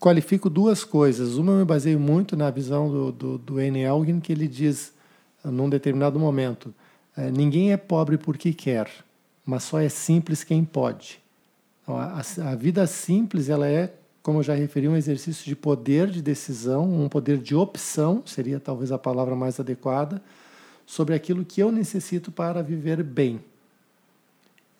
qualifico duas coisas. Uma, eu me baseio muito na visão do, do, do N. Elgin, que ele diz, num determinado momento, é, ninguém é pobre porque quer, mas só é simples quem pode. Então, a, a vida simples ela é, como eu já referi, um exercício de poder de decisão, um poder de opção, seria talvez a palavra mais adequada, sobre aquilo que eu necessito para viver bem.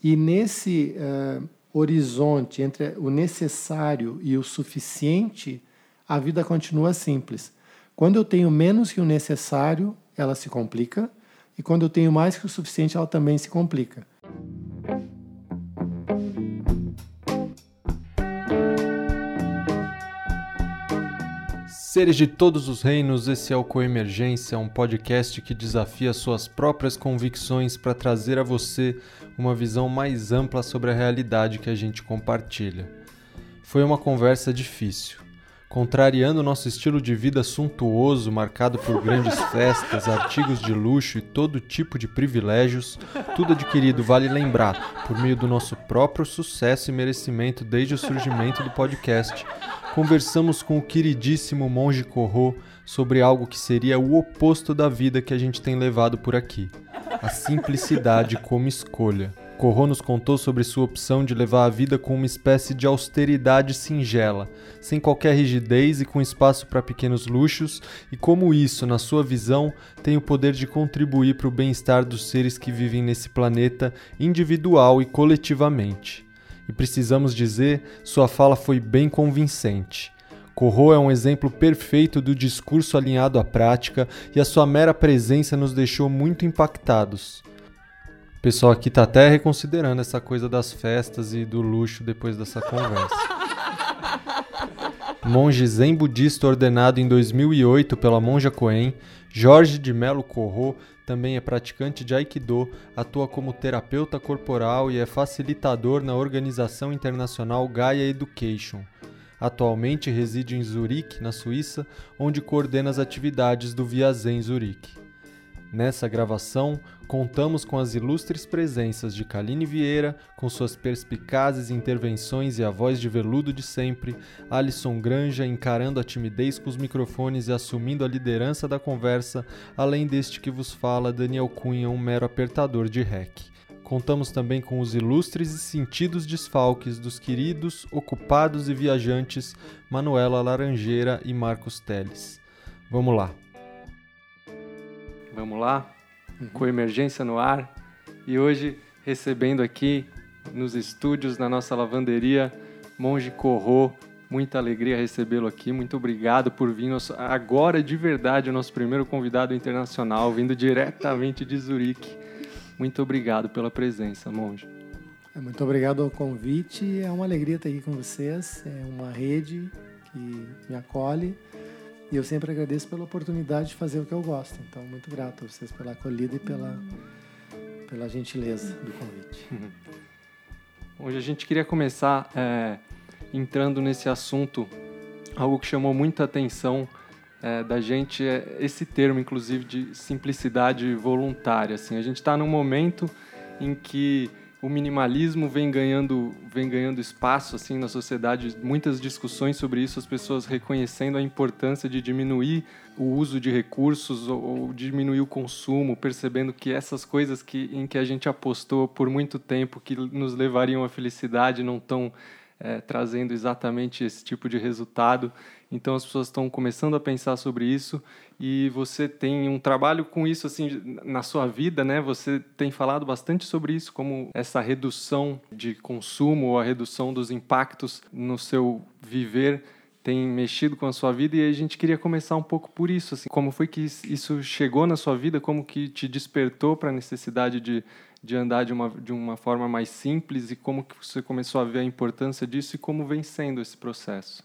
E nesse uh, horizonte entre o necessário e o suficiente, a vida continua simples. Quando eu tenho menos que o necessário, ela se complica, e quando eu tenho mais que o suficiente, ela também se complica. Seres de todos os reinos, esse é o Coemergência, um podcast que desafia suas próprias convicções para trazer a você uma visão mais ampla sobre a realidade que a gente compartilha. Foi uma conversa difícil. Contrariando nosso estilo de vida suntuoso, marcado por grandes festas, artigos de luxo e todo tipo de privilégios, tudo adquirido, vale lembrar, por meio do nosso próprio sucesso e merecimento desde o surgimento do podcast, conversamos com o queridíssimo monge Corro sobre algo que seria o oposto da vida que a gente tem levado por aqui: a simplicidade como escolha. Corro nos contou sobre sua opção de levar a vida com uma espécie de austeridade singela, sem qualquer rigidez e com espaço para pequenos luxos, e como isso, na sua visão, tem o poder de contribuir para o bem-estar dos seres que vivem nesse planeta individual e coletivamente. E precisamos dizer, sua fala foi bem convincente. Corro é um exemplo perfeito do discurso alinhado à prática e a sua mera presença nos deixou muito impactados. O pessoal aqui está até reconsiderando essa coisa das festas e do luxo depois dessa conversa. Monge zen budista ordenado em 2008 pela monja Coen, Jorge de Melo Corro também é praticante de Aikido, atua como terapeuta corporal e é facilitador na organização internacional Gaia Education. Atualmente reside em Zurique, na Suíça, onde coordena as atividades do Via Zen Zurique. Nessa gravação, contamos com as ilustres presenças de Kaline Vieira, com suas perspicazes intervenções e a voz de veludo de sempre, Alisson Granja encarando a timidez com os microfones e assumindo a liderança da conversa, além deste que vos fala, Daniel Cunha, um mero apertador de rec. Contamos também com os ilustres e sentidos desfalques dos queridos, ocupados e viajantes Manuela Laranjeira e Marcos Teles. Vamos lá! Vamos lá, uhum. com emergência no ar. E hoje recebendo aqui nos estúdios, na nossa lavanderia, Monge Corro. Muita alegria recebê-lo aqui. Muito obrigado por vir. Agora, de verdade, o nosso primeiro convidado internacional, vindo diretamente de Zurique. Muito obrigado pela presença, Monge. Muito obrigado ao convite. É uma alegria estar aqui com vocês. É uma rede que me acolhe e eu sempre agradeço pela oportunidade de fazer o que eu gosto. Então, muito grato a vocês pela acolhida e pela, pela gentileza do convite. Hoje a gente queria começar é, entrando nesse assunto, algo que chamou muita atenção é, da gente, é esse termo, inclusive, de simplicidade voluntária. Assim, a gente está num momento em que o minimalismo vem ganhando, vem ganhando espaço assim na sociedade, muitas discussões sobre isso, as pessoas reconhecendo a importância de diminuir o uso de recursos ou, ou diminuir o consumo, percebendo que essas coisas que, em que a gente apostou por muito tempo que nos levariam à felicidade não estão é, trazendo exatamente esse tipo de resultado. Então as pessoas estão começando a pensar sobre isso e você tem um trabalho com isso assim na sua vida, né? Você tem falado bastante sobre isso, como essa redução de consumo ou a redução dos impactos no seu viver tem mexido com a sua vida. E a gente queria começar um pouco por isso, assim, como foi que isso chegou na sua vida, como que te despertou para a necessidade de, de andar de uma, de uma forma mais simples? E como que você começou a ver a importância disso? E como vem sendo esse processo.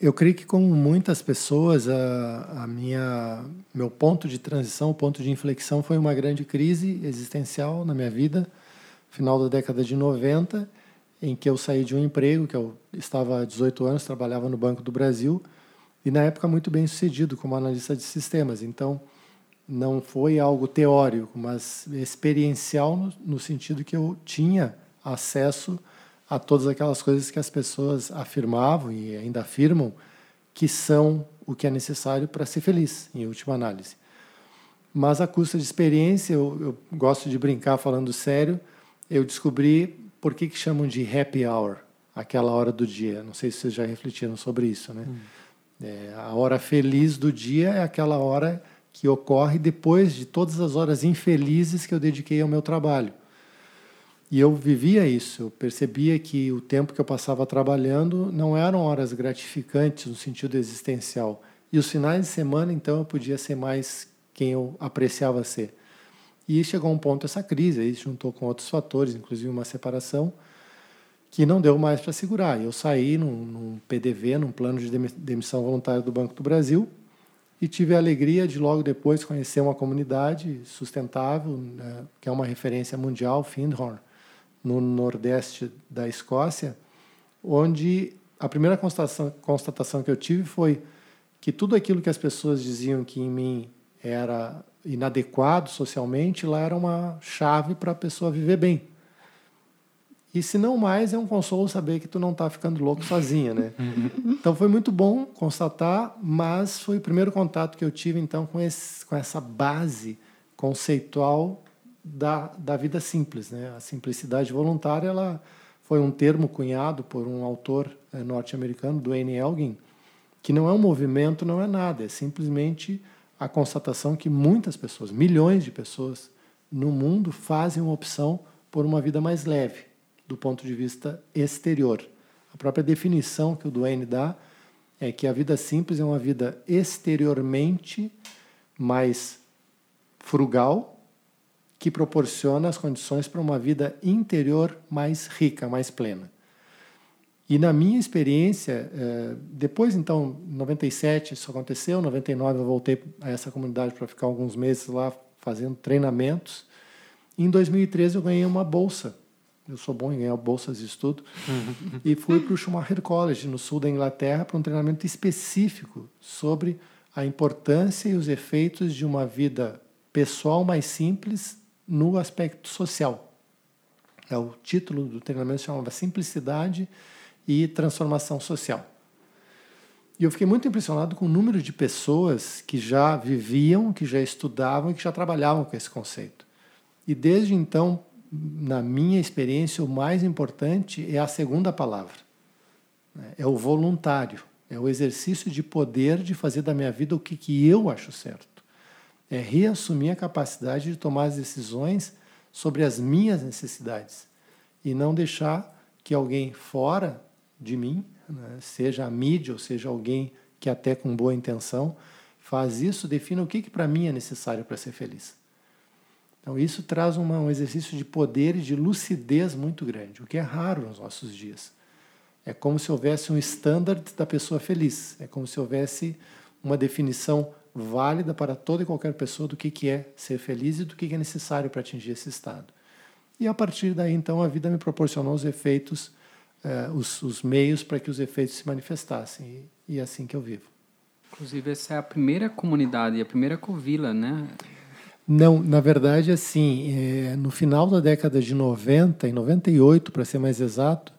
Eu creio que, como muitas pessoas, a, a minha, meu ponto de transição, o ponto de inflexão foi uma grande crise existencial na minha vida, final da década de 90, em que eu saí de um emprego, que eu estava há 18 anos, trabalhava no Banco do Brasil, e na época muito bem sucedido como analista de sistemas. Então, não foi algo teórico, mas experiencial no, no sentido que eu tinha acesso a todas aquelas coisas que as pessoas afirmavam e ainda afirmam que são o que é necessário para ser feliz, em última análise. Mas a custa de experiência, eu, eu, gosto de brincar falando sério, eu descobri por que, que chamam de happy hour, aquela hora do dia. Não sei se vocês já refletiram sobre isso, né? Hum. É, a hora feliz do dia é aquela hora que ocorre depois de todas as horas infelizes que eu dediquei ao meu trabalho. E eu vivia isso, eu percebia que o tempo que eu passava trabalhando não eram horas gratificantes no sentido existencial. E os finais de semana, então, eu podia ser mais quem eu apreciava ser. E chegou um ponto essa crise, aí juntou com outros fatores, inclusive uma separação, que não deu mais para segurar. Eu saí num, num, PDV, num plano de demissão voluntária do Banco do Brasil, e tive a alegria de logo depois conhecer uma comunidade sustentável, né, que é uma referência mundial, Findhorn, no nordeste da Escócia, onde a primeira constatação, constatação que eu tive foi que tudo aquilo que as pessoas diziam que em mim era inadequado socialmente, lá era uma chave para a pessoa viver bem. E se não mais, é um consolo saber que tu não está ficando louco sozinha, né? então foi muito bom constatar, mas foi o primeiro contato que eu tive então com, esse, com essa base conceitual da, da vida simples, né? A simplicidade voluntária, ela foi um termo cunhado por um autor é, norte-americano, Dwayne Elgin, que não é um movimento, não é nada, é simplesmente a constatação que muitas pessoas, milhões de pessoas no mundo fazem uma opção por uma vida mais leve, do ponto de vista exterior. A própria definição que o Duane dá é que a vida simples é uma vida exteriormente mais frugal, que proporciona as condições para uma vida interior mais rica, mais plena. E na minha experiência, eh, depois então, em 97 isso aconteceu, em 99 eu voltei a essa comunidade para ficar alguns meses lá fazendo treinamentos. Em 2013 eu ganhei uma bolsa. Eu sou bom em ganhar bolsas de estudo. e fui para o Schumacher College, no sul da Inglaterra, para um treinamento específico sobre a importância e os efeitos de uma vida pessoal mais simples no aspecto social. É o título do treinamento se chamava Simplicidade e transformação social. E eu fiquei muito impressionado com o número de pessoas que já viviam, que já estudavam e que já trabalhavam com esse conceito. E desde então, na minha experiência, o mais importante é a segunda palavra. É o voluntário. É o exercício de poder de fazer da minha vida o que, que eu acho certo. É reassumir a capacidade de tomar as decisões sobre as minhas necessidades e não deixar que alguém fora de mim, né? seja a mídia ou seja alguém que até com boa intenção faz isso, defina o que, que para mim é necessário para ser feliz. Então isso traz uma, um exercício de poder e de lucidez muito grande, o que é raro nos nossos dias. É como se houvesse um standard da pessoa feliz, é como se houvesse uma definição válida para toda e qualquer pessoa do que, que é ser feliz e do que, que é necessário para atingir esse estado. E a partir daí, então, a vida me proporcionou os efeitos eh, os, os, meios para que os efeitos se manifestassem. E, e é assim que eu vivo. Inclusive, essa é a primeira comunidade, a primeira covila, né? Não, na verdade, assim, é, no final da década de 90, em 98, para ser mais exato,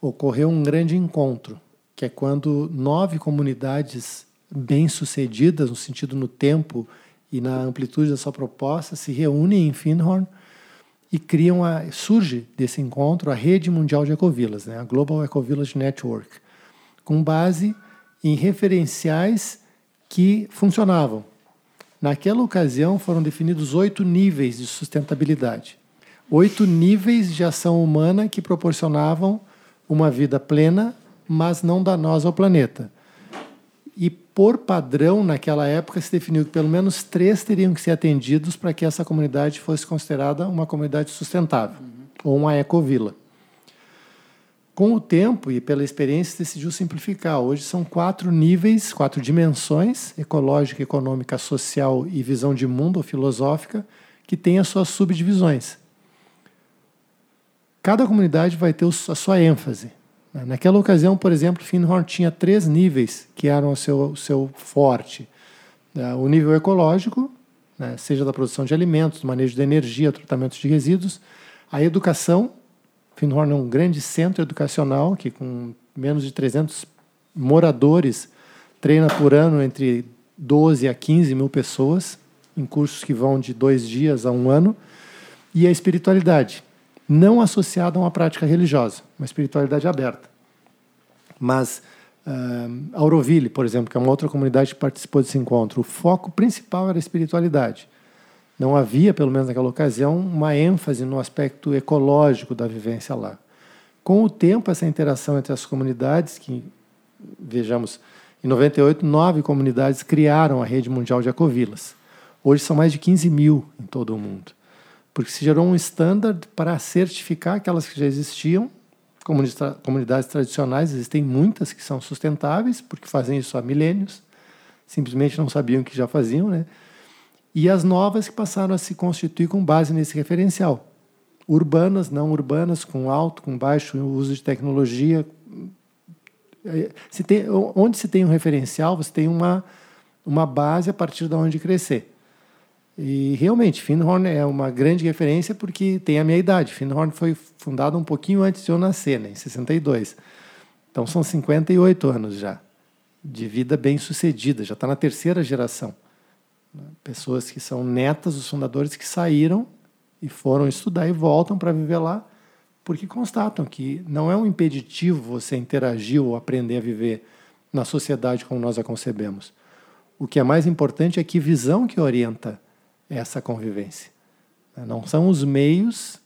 ocorreu um grande encontro, que é quando nove comunidades bem-sucedidas, no sentido no tempo e na amplitude da sua proposta, se reúnem em Findhorn e criam a, surge desse encontro a rede mundial de ecovilas, né, a Global Ecovillage Network, com base em referenciais que funcionavam. Naquela ocasião foram definidos oito níveis de sustentabilidade, oito níveis de ação humana que proporcionavam uma vida plena, mas não danosa ao planeta. E por padrão, naquela época, se definiu que pelo menos três teriam que ser atendidos para que essa comunidade fosse considerada uma comunidade sustentável, uhum. ou uma ecovila. Com o tempo e pela experiência, decidiu simplificar. Hoje são quatro níveis, quatro dimensões: ecológica, econômica, social e visão de mundo ou filosófica, que têm as suas subdivisões. Cada comunidade vai ter a sua ênfase. Naquela ocasião, por exemplo, Findhorn tinha três níveis que eram o seu, o seu forte. É, o nível ecológico, né, seja da produção de alimentos, do manejo de energia, tratamento de resíduos, a educação Findhorn é um grande centro educacional que, com menos de 300 moradores, treina por ano entre 12 a 15 mil pessoas, em cursos que vão de dois dias a um ano. E a espiritualidade, não associada a uma prática religiosa, uma espiritualidade aberta. Mas uh, Auroville, por exemplo, que é uma outra comunidade que participou desse encontro, o foco principal era a espiritualidade. Não havia, pelo menos naquela ocasião, uma ênfase no aspecto ecológico da vivência lá. Com o tempo, essa interação entre as comunidades, que, vejamos, em 98, nove comunidades criaram a rede mundial de ecovilas. Hoje são mais de 15 mil em todo o mundo porque se gerou um standard para certificar aquelas que já existiam. Comunidades tradicionais, existem muitas que são sustentáveis, porque fazem isso há milênios, simplesmente não sabiam que já faziam, né? E as novas que passaram a se constituir com base nesse referencial. Urbanas, não urbanas, com alto, com baixo uso de tecnologia. Se tem, onde se tem um referencial, você tem uma, uma base a partir de onde crescer. E realmente, Findhorn é uma grande referência porque tem a minha idade. Findhorn foi fundado um pouquinho antes de eu nascer, né, em 62. Então são 58 anos já de vida bem sucedida, já está na terceira geração. Pessoas que são netas dos fundadores que saíram e foram estudar e voltam para viver lá, porque constatam que não é um impeditivo você interagir ou aprender a viver na sociedade como nós a concebemos. O que é mais importante é que visão que orienta essa convivência. Não são os meios,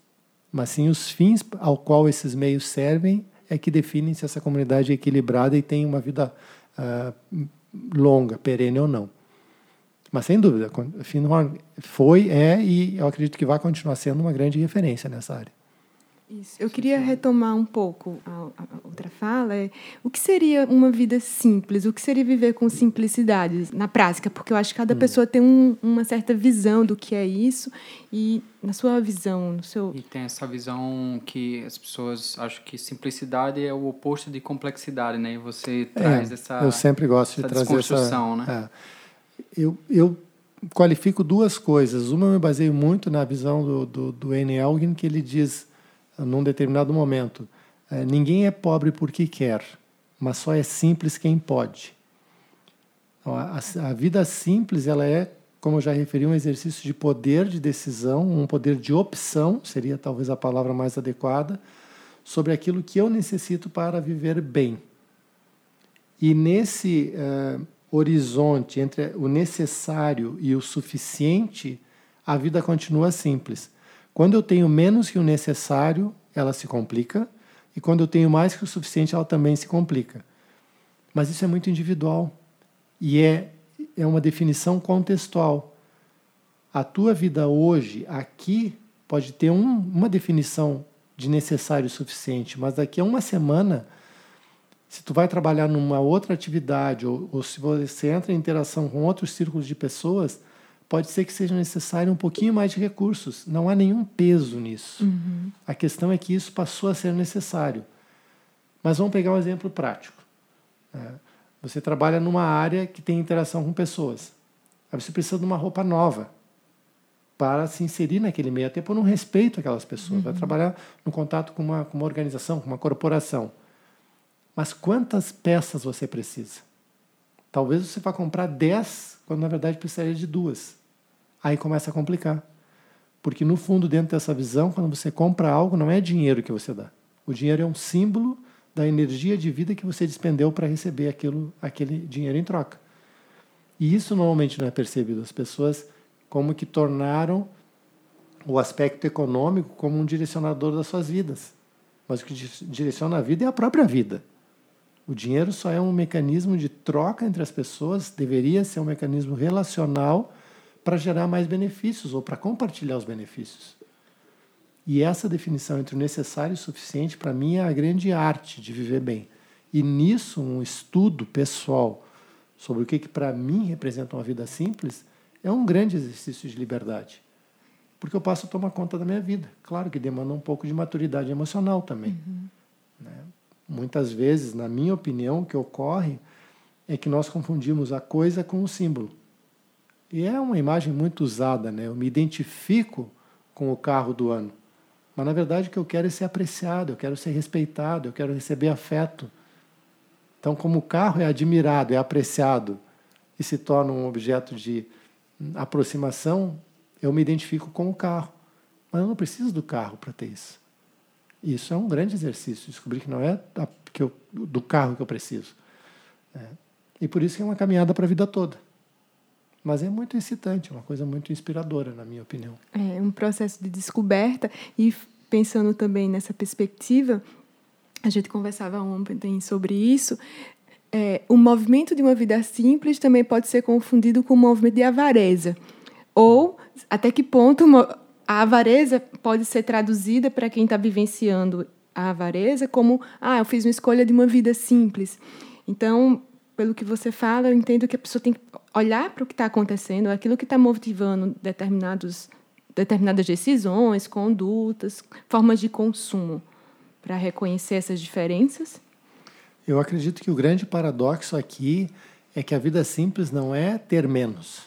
mas sim os fins ao qual esses meios servem é que definem se essa comunidade é equilibrada e tem uma vida uh, longa, perene ou não. Mas sem dúvida, Finhorn foi, é e eu acredito que vai continuar sendo uma grande referência nessa área. Isso. Eu queria retomar um pouco a, a, outra fala. É, o que seria uma vida simples? O que seria viver com simplicidade na prática? Porque eu acho que cada hum. pessoa tem um, uma certa visão do que é isso e na sua visão, no seu e tem essa visão que as pessoas acham que simplicidade é o oposto de complexidade, né? E você é, traz é, essa eu sempre gosto de trazer essa né? É. Eu, eu qualifico duas coisas. Uma eu me baseio muito na visão do, do, do N. Elgin, que ele diz num determinado momento. É, ninguém é pobre porque quer, mas só é simples quem pode. Então, a, a, vida simples ela é, como eu já referi, um exercício de poder de decisão, um poder de opção, seria talvez a palavra mais adequada, sobre aquilo que eu necessito para viver bem. E nesse uh, horizonte entre o necessário e o suficiente, a vida continua simples. Quando eu tenho menos que o necessário, ela se complica, e quando eu tenho mais que o suficiente, ela também se complica. Mas isso é muito individual e é, é uma definição contextual. A tua vida hoje, aqui, pode ter um, uma definição de necessário e suficiente, mas daqui a uma semana, se tu vai trabalhar numa outra atividade ou, ou se você entra em interação com outros círculos de pessoas, pode ser que seja necessário um pouquinho mais de recursos. Não há nenhum peso nisso. Uhum. A questão é que isso passou a ser necessário. Mas vamos pegar um exemplo prático. É, você trabalha numa área que tem interação com pessoas. Aí você precisa de uma roupa nova para se inserir naquele meio, até por um respeito àquelas pessoas. Uhum. Vai trabalhar no contato com uma, com uma organização, com uma corporação. Mas quantas peças você precisa? Talvez você vá comprar 10, quando na verdade precisaria de duas. Aí começa a complicar. Porque no fundo, dentro dessa visão, quando você compra algo, não é dinheiro que você dá. O dinheiro é um símbolo da energia de vida que você despendeu para receber aquilo, aquele dinheiro em troca. E isso normalmente não é percebido. As pessoas como que tornaram o aspecto econômico como um direcionador das suas vidas. Mas o que direciona a vida é a própria vida. O dinheiro só é um mecanismo de troca entre as pessoas, deveria ser um mecanismo relacional para gerar mais benefícios ou para compartilhar os benefícios. E essa definição entre o necessário e o suficiente, para mim, é a grande arte de viver bem. E nisso, um estudo pessoal sobre o que, que para mim representa uma vida simples é um grande exercício de liberdade. Porque eu passo a tomar conta da minha vida. Claro que demanda um pouco de maturidade emocional também. Uhum. Né? Muitas vezes, na minha opinião, o que ocorre é que nós confundimos a coisa com o símbolo. E é uma imagem muito usada, né? Eu me identifico com o carro do ano. Mas na verdade o que eu quero é ser apreciado, eu quero ser respeitado, eu quero receber afeto. Então, como o carro é admirado, é apreciado e se torna um objeto de aproximação, eu me identifico com o carro. Mas eu não preciso do carro para ter isso. Isso é um grande exercício, descobrir que não é do carro que eu preciso. É. E por isso que é uma caminhada para a vida toda. Mas é muito excitante, uma coisa muito inspiradora, na minha opinião. É um processo de descoberta e pensando também nessa perspectiva, a gente conversava ontem sobre isso. É, o movimento de uma vida simples também pode ser confundido com o movimento de avareza. Ou até que ponto a avareza pode ser traduzida para quem está vivenciando a avareza como ah, eu fiz uma escolha de uma vida simples. Então, pelo que você fala, eu entendo que a pessoa tem que olhar para o que está acontecendo, aquilo que está motivando determinados, determinadas decisões, condutas, formas de consumo, para reconhecer essas diferenças? Eu acredito que o grande paradoxo aqui é que a vida simples não é ter menos.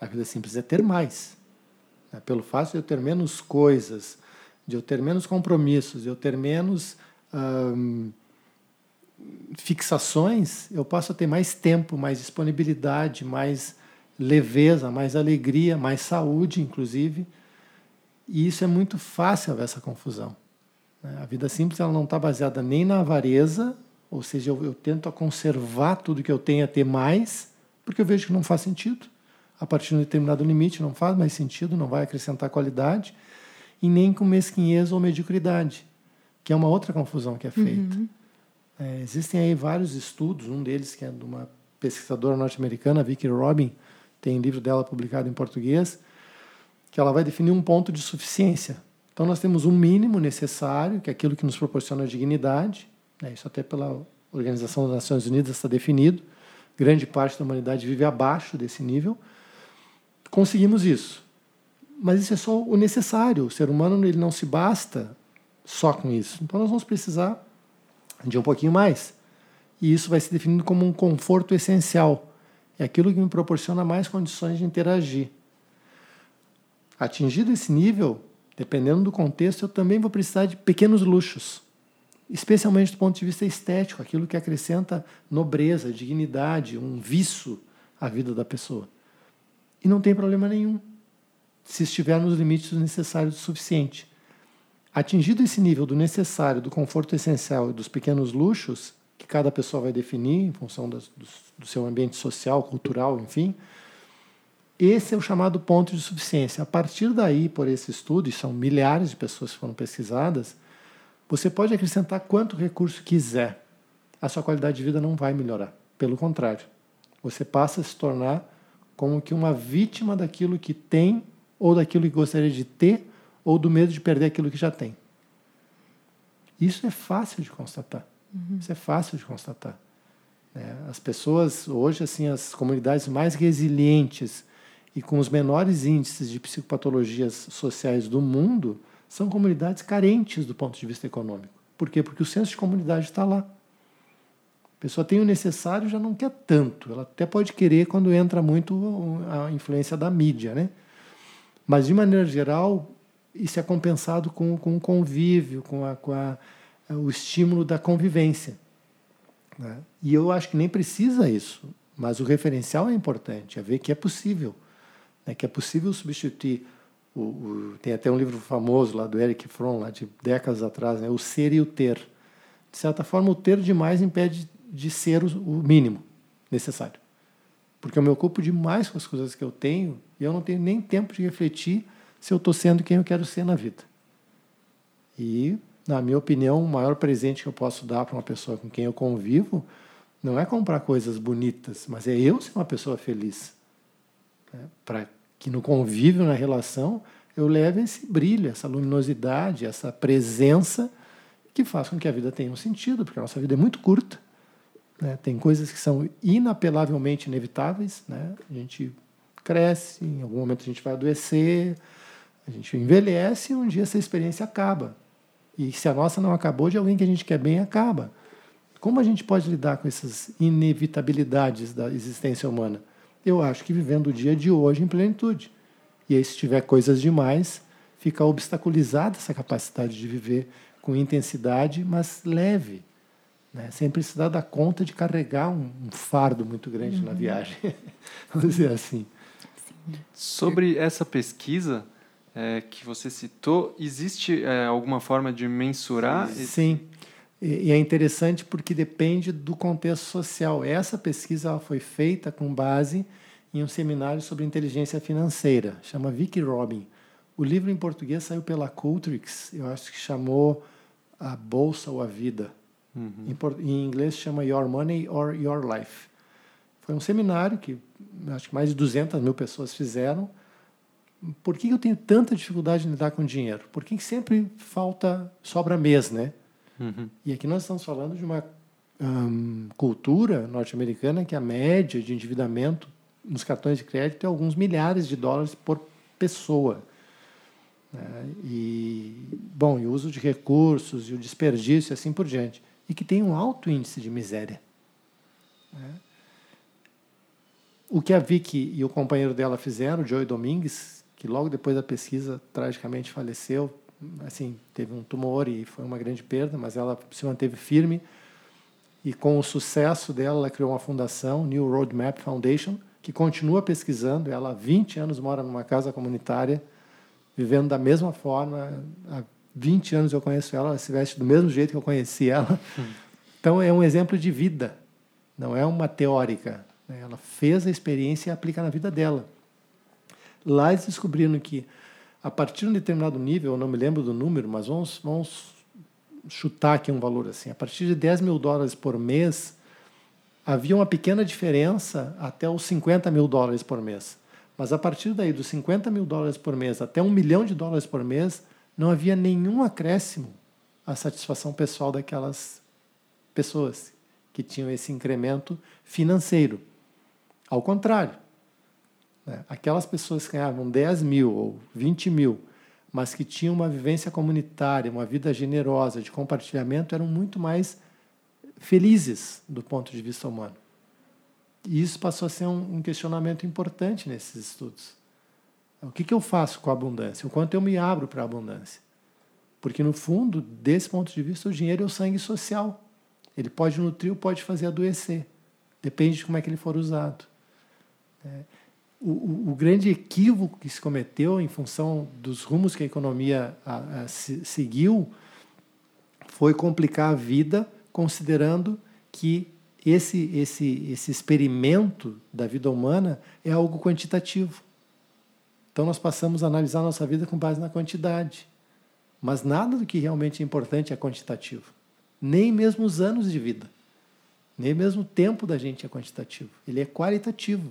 A vida simples é ter mais. Né? Pelo fato de eu ter menos coisas, de eu ter menos compromissos, de eu ter menos hum, fixações, eu passo a ter mais tempo, mais disponibilidade, mais leveza, mais alegria, mais saúde, inclusive. E isso é muito fácil essa confusão. Né? A vida simples ela não está baseada nem na avareza, ou seja, eu, eu tento conservar tudo que eu tenho a ter mais, porque eu vejo que não faz sentido. A partir de um determinado limite não faz mais sentido, não vai acrescentar qualidade, e nem com mesquinhez ou mediocridade, que é uma outra confusão que é feita. Uhum. É, existem aí vários estudos, um deles que é de uma pesquisadora norte-americana, Vicky Robin, tem um livro dela publicado em português, que ela vai definir um ponto de suficiência. Então nós temos um mínimo necessário, que é aquilo que nos proporciona dignidade, né, isso até pela Organização das Nações Unidas está definido, grande parte da humanidade vive abaixo desse nível. Conseguimos isso. Mas isso é só o necessário. O ser humano ele não se basta só com isso. Então nós vamos precisar de um pouquinho mais. E isso vai se definindo como um conforto essencial. É aquilo que me proporciona mais condições de interagir. Atingido esse nível, dependendo do contexto, eu também vou precisar de pequenos luxos, especialmente do ponto de vista estético, aquilo que acrescenta nobreza, dignidade, um viço à vida da pessoa. E não tem problema nenhum, se estiver nos limites necessários o suficiente. Atingido esse nível do necessário, do conforto essencial e dos pequenos luxos, que cada pessoa vai definir em função das, do, do seu ambiente social, cultural, enfim, esse é o chamado ponto de suficiência. A partir daí, por esse estudo, e são milhares de pessoas que foram pesquisadas, você pode acrescentar quanto recurso quiser. A sua qualidade de vida não vai melhorar. Pelo contrário, você passa a se tornar como que uma vítima daquilo que tem ou daquilo que gostaria de ter ou do medo de perder aquilo que já tem. Isso é fácil de constatar. Uhum. Isso é fácil de constatar. É, as pessoas, hoje, assim, as comunidades mais resilientes e com os menores índices de psicopatologias sociais do mundo são comunidades carentes do ponto de vista econômico. Por quê? Porque o senso de comunidade está lá. A pessoa tem o necessário já não quer tanto. Ela até pode querer quando entra muito a influência da mídia, né? Mas, de maneira geral, isso é compensado com, com o convívio, com, a, com a, o estímulo da convivência. Né? E eu acho que nem precisa isso, mas o referencial é importante, é ver que é possível, né? que é possível substituir. O, o, tem até um livro famoso lá do Eric Fromm, lá de décadas atrás, né? o ser e o ter. De certa forma, o ter demais impede de ser o, o mínimo necessário. Porque eu me ocupo demais com as coisas que eu tenho e eu não tenho nem tempo de refletir se eu estou sendo quem eu quero ser na vida. E, na minha opinião, o maior presente que eu posso dar para uma pessoa com quem eu convivo não é comprar coisas bonitas, mas é eu ser uma pessoa feliz. Né? Para que no convívio, na relação, eu leve esse brilho, essa luminosidade, essa presença que faz com que a vida tenha um sentido, porque a nossa vida é muito curta. Né? Tem coisas que são inapelavelmente inevitáveis. Né? A gente cresce, em algum momento a gente vai adoecer, a gente envelhece e um dia essa experiência acaba. E se a nossa não acabou, de alguém que a gente quer bem, acaba. Como a gente pode lidar com essas inevitabilidades da existência humana? Eu acho que vivendo o dia de hoje em plenitude. E aí, se tiver coisas demais, fica obstaculizada essa capacidade de viver com intensidade, mas leve, né? sem precisar dar conta de carregar um, um fardo muito grande uhum. na viagem, vamos dizer assim. Sobre essa pesquisa é, que você citou, existe é, alguma forma de mensurar? Sim. E é interessante porque depende do contexto social. Essa pesquisa foi feita com base em um seminário sobre inteligência financeira, chama Vicky Robin. O livro em português saiu pela Cultrix, eu acho que chamou A Bolsa ou a Vida. Uhum. Em, em inglês chama Your Money or Your Life. Foi um seminário que acho que mais de 200 mil pessoas fizeram. Por que eu tenho tanta dificuldade em lidar com dinheiro? Por que sempre falta, sobra mês, né? Uhum. E aqui nós estamos falando de uma um, cultura norte-americana que a média de endividamento nos cartões de crédito é alguns milhares de dólares por pessoa. Né? E, bom, e o uso de recursos e o desperdício e assim por diante. E que tem um alto índice de miséria. Né? O que a Vicky e o companheiro dela fizeram, o Joey Domingues, que logo depois da pesquisa tragicamente faleceu, assim, teve um tumor e foi uma grande perda, mas ela se manteve firme. E com o sucesso dela, ela criou uma fundação, New Roadmap Foundation, que continua pesquisando. Ela há 20 anos mora numa casa comunitária, vivendo da mesma forma. Há 20 anos eu conheço ela, ela se veste do mesmo jeito que eu conheci ela. Hum. Então é um exemplo de vida, não é uma teórica. Né? Ela fez a experiência e aplica na vida dela. Lá eles descobriram que a partir de um determinado nível, eu não me lembro do número, mas vamos, vamos chutar aqui um valor assim, a partir de 10 mil dólares por mês, havia uma pequena diferença até os 50 mil dólares por mês. Mas a partir daí, dos 50 mil dólares por mês até um milhão de dólares por mês, não havia nenhum acréscimo à satisfação pessoal daquelas pessoas que tinham esse incremento financeiro. Ao contrário? Aquelas pessoas que ganhavam 10 mil ou 20 mil, mas que tinham uma vivência comunitária, uma vida generosa, de compartilhamento, eram muito mais felizes do ponto de vista humano. E isso passou a ser um, um questionamento importante nesses estudos. O que, que eu faço com a abundância? O quanto eu me abro para a abundância? Porque, no fundo, desse ponto de vista, o dinheiro é o sangue social. Ele pode nutrir ou pode fazer adoecer. Depende de como é que ele for usado. É o, o, grande equívoco que se cometeu em função dos rumos que a economia a, a, se, seguiu foi complicar a vida, considerando que esse, esse, esse experimento da vida humana é algo quantitativo. Então nós passamos a analisar a nossa vida com base na quantidade. Mas nada do que realmente é importante é quantitativo. Nem mesmo os anos de vida. Nem mesmo o tempo da gente é quantitativo. Ele é qualitativo.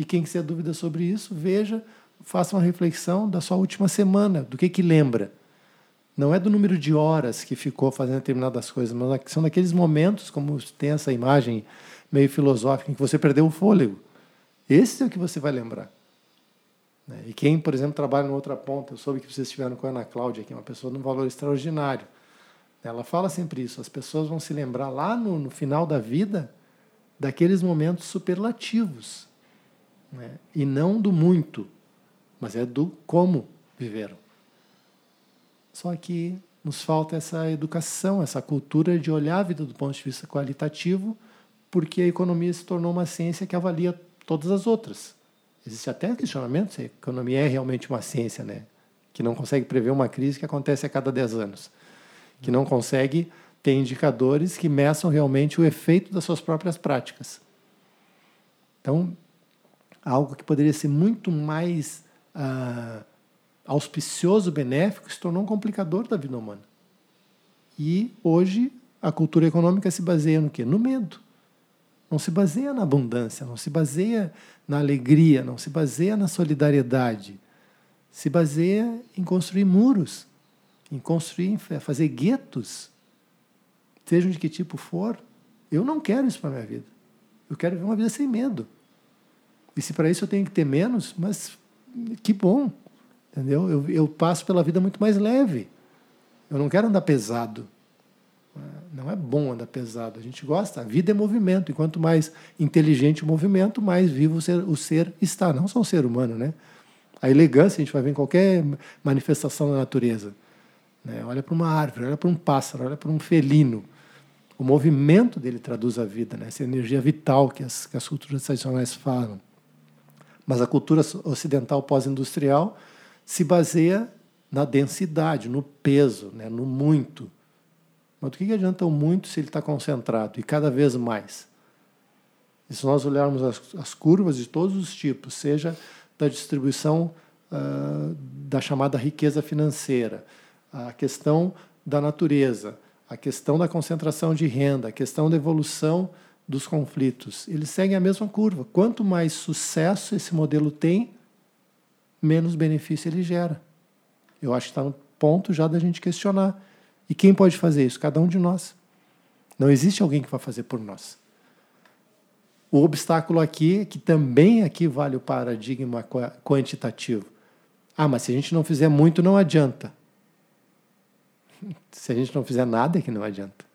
E quem quiser dúvida sobre isso, veja, faça uma reflexão da sua última semana, do que que lembra. Não é do número de horas que ficou fazendo determinadas coisas, mas são daqueles momentos, como tem essa imagem meio filosófica, em que você perdeu o fôlego. Esse é o que você vai lembrar. Né? E quem, por exemplo, trabalha na outra ponta, eu soube que vocês estiveram com a Ana Cláudia, que é uma pessoa de um valor extraordinário. Ela fala sempre isso: as pessoas vão se lembrar lá no, no final da vida daqueles momentos superlativos né? e não do muito, mas é do como viveram. Só que nos falta essa educação, essa cultura de olhar a vida do ponto de vista qualitativo, porque a economia se tornou uma ciência que avalia todas as outras. Existe até questionamento se a economia é realmente uma ciência, né? que não consegue prever uma crise que acontece a cada 10 anos, que não consegue ter indicadores que meçam realmente o efeito das suas próprias práticas. Então, algo que poderia ser muito mais ah, auspicioso, benéfico, se tornou um complicador da vida humana. E hoje a cultura econômica se baseia no quê? No medo. Não se baseia na abundância, não se baseia na alegria, não se baseia na solidariedade. Se baseia em construir muros, em construir, fazer guetos, sejam de que tipo for. Eu não quero isso para minha vida. Eu quero viver uma vida sem medo. E se para isso eu tenho que ter menos, mas que bom, entendeu? Eu, eu passo pela vida muito mais leve. Eu não quero andar pesado. Não é bom andar pesado. A gente gosta. A vida é movimento. E quanto mais inteligente o movimento, mais vivo o ser, o ser está. Não só o ser humano, né? A elegância a gente vai ver em qualquer manifestação da natureza. Né? Olha para uma árvore, olha para um pássaro, olha para um felino. O movimento dele traduz a vida, né? essa energia vital que as, que as culturas tradicionais falam. Mas a cultura ocidental pós-industrial se baseia na densidade, no peso, né? no muito. Mas do que adianta o muito se ele está concentrado e cada vez mais? E se nós olharmos as, as curvas de todos os tipos, seja da distribuição uh, da chamada riqueza financeira, a questão da natureza, a questão da concentração de renda, a questão da evolução dos conflitos, eles seguem a mesma curva. Quanto mais sucesso esse modelo tem, menos benefício ele gera. Eu acho que está no ponto já da gente questionar. E quem pode fazer isso? Cada um de nós. Não existe alguém que vá fazer por nós. O obstáculo aqui, que também aqui vale o paradigma quantitativo. Ah, mas se a gente não fizer muito, não adianta. Se a gente não fizer nada, é que não adianta.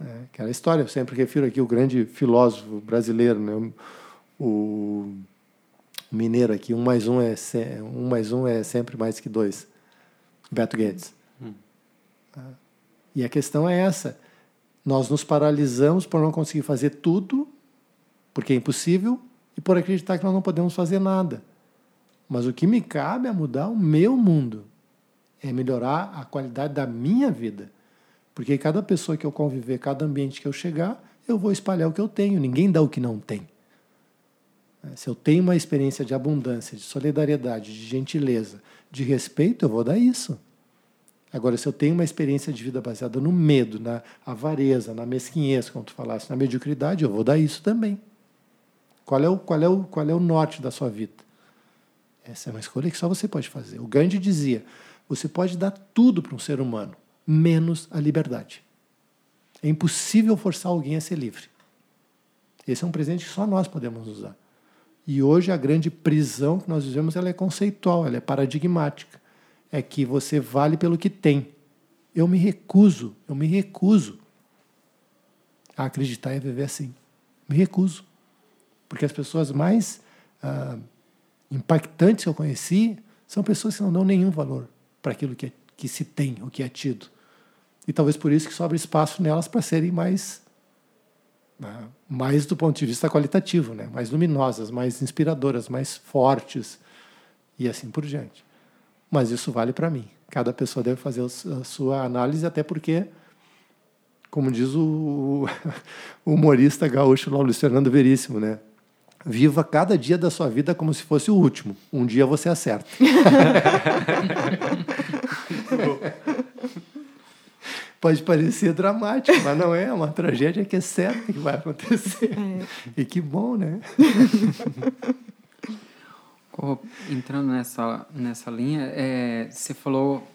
É, aquela história, eu sempre refiro aqui o grande filósofo brasileiro, né? o mineiro aqui, um mais um é, um mais um é sempre mais que dois. Beto Guedes. Hum. E a questão é essa. Nós nos paralisamos por não conseguir fazer tudo porque é impossível, e por acreditar que nós não podemos fazer nada. Mas o que me cabe é mudar o meu mundo, é melhorar a qualidade da minha vida. Porque cada pessoa que eu conviver, cada ambiente que eu chegar, eu vou espalhar o que eu tenho. Ninguém dá o que não tem. É, se eu tenho uma experiência de abundância, de solidariedade, de gentileza, de respeito, eu vou dar isso. Agora, se eu tenho uma experiência de vida baseada no medo, na avareza, na mesquinhez, como tu falaste, na mediocridade, eu vou dar isso também. Qual é o, qual é o, qual é o norte da sua vida? Essa é uma escolha que só você pode fazer. O Gandhi dizia: você pode dar tudo para um ser humano, menos a liberdade. É impossível forçar alguém a ser livre. Esse é um presente que só nós podemos usar. E hoje a grande prisão que nós vivemos ela é conceitual, ela é paradigmática. É que você vale pelo que tem. Eu me recuso, eu me recuso a acreditar e viver assim. Me recuso. Porque as pessoas mais ah, impactantes que eu conheci são pessoas que não dão nenhum valor para aquilo que, é, que se tem, o que é tido. E talvez por isso que sobra espaço nelas para serem mais, ah, mais do ponto de vista qualitativo, né? mais luminosas, mais inspiradoras, mais fortes e assim por diante. Mas isso vale para mim. Cada pessoa deve fazer a sua análise, até porque como diz o, o humorista gaúcho lá, Luiz Fernando Veríssimo, né? Viva cada dia da sua vida como se fosse o último. Um dia você acerta. Pode parecer dramático, mas não é. É uma tragédia que é certa que vai acontecer. É. E que bom, né? Entrando nessa, nessa linha, é, você falou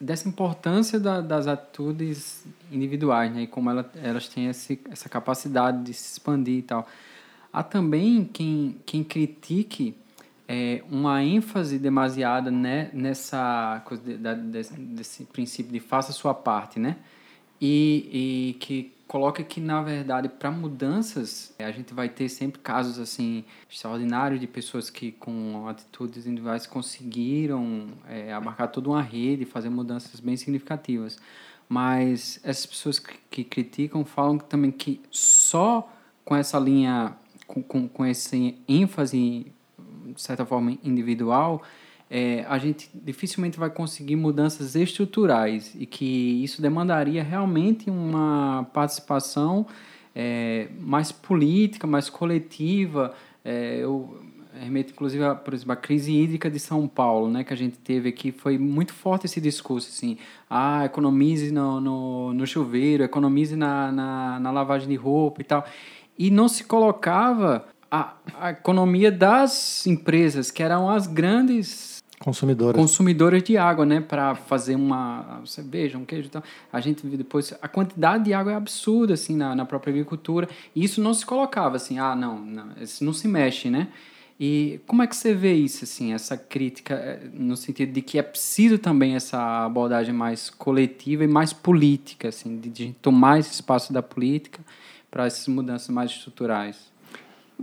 dessa importância da, das atitudes individuais, né? E como ela, elas têm esse, essa capacidade de se expandir e tal. Há também quem, quem critique é, uma ênfase demasiada né, nessa coisa de, da, desse, desse, princípio de faça a sua parte, né? E, e que coloca que, na verdade, para mudanças, a gente vai ter sempre casos assim extraordinários de pessoas que, com atitudes individuais, conseguiram é, abarcar toda uma rede fazer mudanças bem significativas. Mas essas pessoas que, que criticam falam também que só com essa linha com, com, com esse ênfase, de certa forma, individual, é, a gente dificilmente vai conseguir mudanças estruturais e que isso demandaria realmente uma participação é, mais política, mais coletiva. É, eu remeto, inclusive, a, por exemplo, a crise hídrica de São Paulo, né, que a gente teve aqui, foi muito forte esse discurso, assim, ah, economize no, no, no chuveiro, economize na, na, na lavagem de roupa e tal e não se colocava a, a economia das empresas, que eram as grandes consumidoras consumidoras de água, né, para fazer uma cerveja, um queijo, então a gente depois a quantidade de água é absurda assim na, na própria agricultura e isso não se colocava assim, ah não, não, isso não se mexe, né? E como é que você vê isso assim, essa crítica eh, no sentido de que é preciso também essa abordagem mais coletiva e mais política, assim, de, de tomar esse espaço da política para essas mudanças mais estruturais?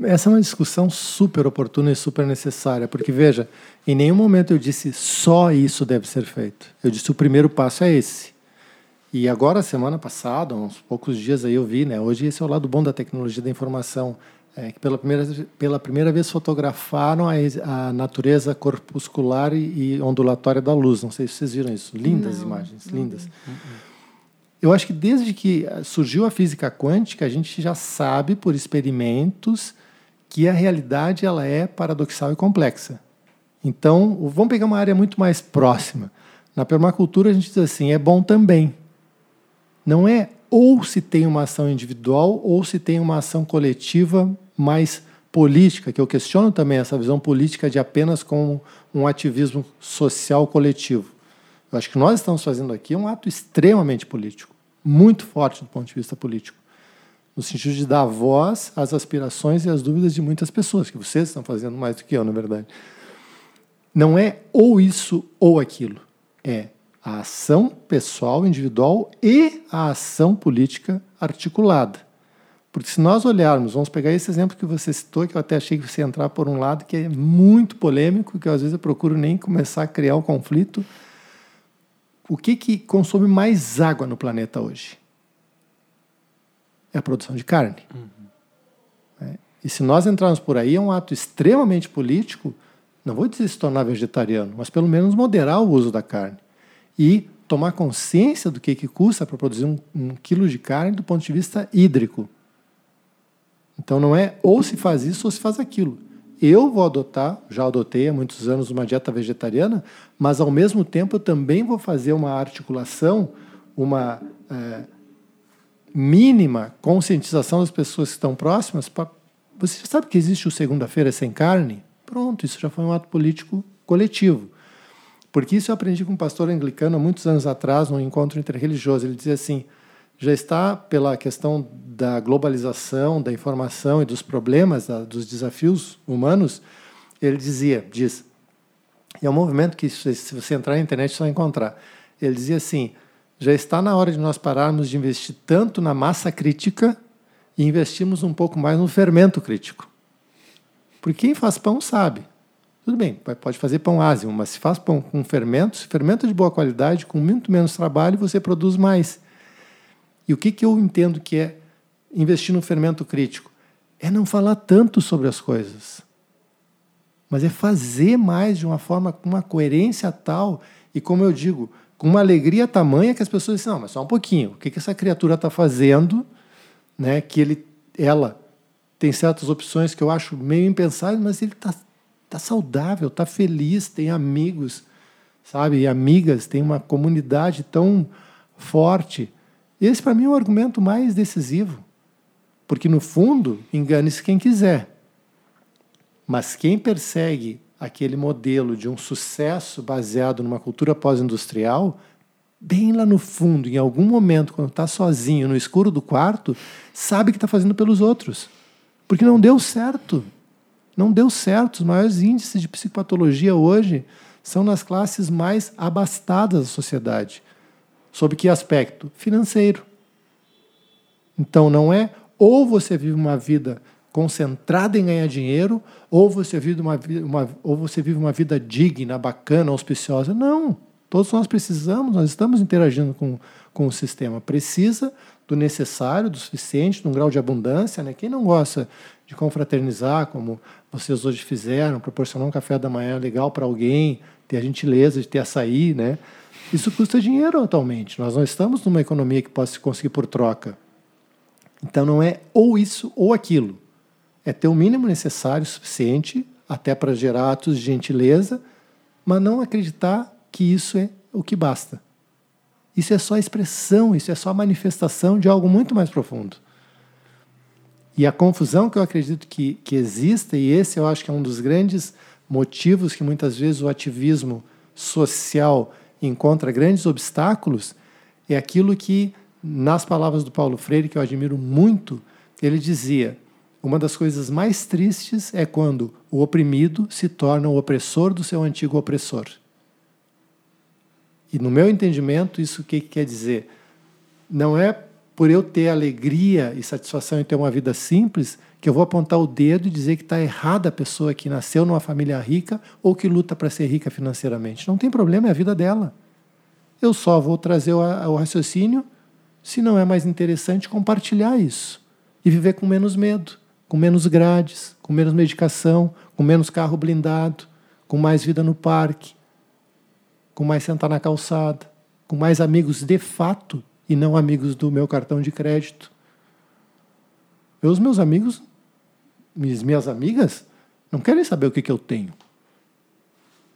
Essa é uma discussão super oportuna e super necessária, porque veja, em nenhum momento eu disse só isso deve ser feito. Eu disse o primeiro passo é esse. E agora, semana passada, uns poucos dias aí eu vi, né? Hoje esse é o lado bom da tecnologia da informação, é, que pela primeira, pela primeira vez fotografaram a, a natureza corpuscular e, e, ondulatória da luz. Não sei se vocês viram isso. Lindas não, imagens, não lindas. Não. Eu acho que desde que surgiu a física quântica, a gente já sabe por experimentos que a realidade ela é paradoxal e complexa. Então, vamos pegar uma área muito mais próxima. Na permacultura a gente diz assim, é bom também. Não é ou se tem uma ação individual ou se tem uma ação coletiva mais política, que eu questiono também essa visão política de apenas com um ativismo social coletivo. Eu acho que nós estamos fazendo aqui um ato extremamente político, muito forte do ponto de vista político, no sentido de dar voz às aspirações e às dúvidas de muitas pessoas, que vocês estão fazendo mais do que eu, na verdade. Não é ou isso ou aquilo, é a ação pessoal, individual e a ação política articulada. Porque se nós olharmos, vamos pegar esse exemplo que você citou, que eu até achei que você ia entrar por um lado, que é muito polêmico, que às vezes eu procuro nem começar a criar o um conflito. O que, que consome mais água no planeta hoje? É a produção de carne. Uhum. É. E se nós entrarmos por aí, é um ato extremamente político, não vou dizer se tornar vegetariano, mas pelo menos moderar o uso da carne e tomar consciência do que, que custa para produzir um, um quilo de carne do ponto de vista hídrico. Então não é ou se faz isso ou se faz aquilo. Eu vou adotar, já adotei há muitos anos uma dieta vegetariana, mas ao mesmo tempo eu também vou fazer uma articulação, uma é, mínima conscientização das pessoas que estão próximas. Pra... Você sabe que existe o segunda-feira sem carne? Pronto, isso já foi um ato político coletivo. Porque isso eu aprendi com um pastor anglicano há muitos anos atrás, num encontro interreligioso. Ele dizia assim: já está pela questão da globalização, da informação e dos problemas, da, dos desafios humanos. Ele dizia, diz, e é um movimento que se você entrar na internet vai encontrar. Ele dizia assim: já está na hora de nós pararmos de investir tanto na massa crítica e investirmos um pouco mais no fermento crítico. Porque quem faz pão sabe. Tudo bem, pode fazer pão ázimo, mas se faz pão com fermento, se fermenta de boa qualidade, com muito menos trabalho, você produz mais. E o que, que eu entendo que é investir no fermento crítico? É não falar tanto sobre as coisas, mas é fazer mais de uma forma com uma coerência tal e, como eu digo, com uma alegria tamanha que as pessoas dizem, não, mas só um pouquinho, o que, que essa criatura está fazendo, né, que ele, ela tem certas opções que eu acho meio impensáveis, mas ele está está saudável, está feliz, tem amigos, sabe? E amigas, tem uma comunidade tão forte. Esse, para mim, é o argumento mais decisivo. Porque, no fundo, engane-se quem quiser. Mas quem persegue aquele modelo de um sucesso baseado numa cultura pós-industrial, bem lá no fundo, em algum momento, quando está sozinho, no escuro do quarto, sabe que está fazendo pelos outros. Porque não deu certo. Não deu certo. Os maiores índices de psicopatologia hoje são nas classes mais abastadas da sociedade. Sob que aspecto? Financeiro. Então não é ou você vive uma vida concentrada em ganhar dinheiro, ou você vive uma, uma, ou você vive uma vida digna, bacana, auspiciosa. Não. Todos nós precisamos, nós estamos interagindo com, com o sistema. Precisa do necessário, do suficiente, de um grau de abundância. Né? Quem não gosta de confraternizar, como vocês hoje fizeram, proporcionar um café da manhã legal para alguém, ter a gentileza de ter açaí, né? Isso custa dinheiro atualmente. Nós não estamos numa economia que possa se conseguir por troca. Então não é ou isso ou aquilo. É ter o mínimo necessário, suficiente, até para gerar atos de gentileza, mas não acreditar que isso é o que basta. Isso é só expressão, isso é só manifestação de algo muito mais profundo. E a confusão que eu acredito que, que exista, e esse eu acho que é um dos grandes motivos que muitas vezes o ativismo social encontra grandes obstáculos, é aquilo que, nas palavras do Paulo Freire, que eu admiro muito, ele dizia: uma das coisas mais tristes é quando o oprimido se torna o opressor do seu antigo opressor. E no meu entendimento, isso o que quer dizer? Não é por eu ter alegria e satisfação em ter uma vida simples, que eu vou apontar o dedo e dizer que está errada a pessoa que nasceu numa família rica ou que luta para ser rica financeiramente. Não tem problema, é a vida dela. Eu só vou trazer o, raciocínio se não é mais interessante compartilhar isso e viver com menos medo, com menos grades, com menos medicação, com menos carro blindado, com mais vida no parque, com mais sentar na calçada, com mais amigos de fato e não amigos do meu cartão de crédito. Os meus amigos, minhas, minhas amigas, não querem saber o que, que eu tenho.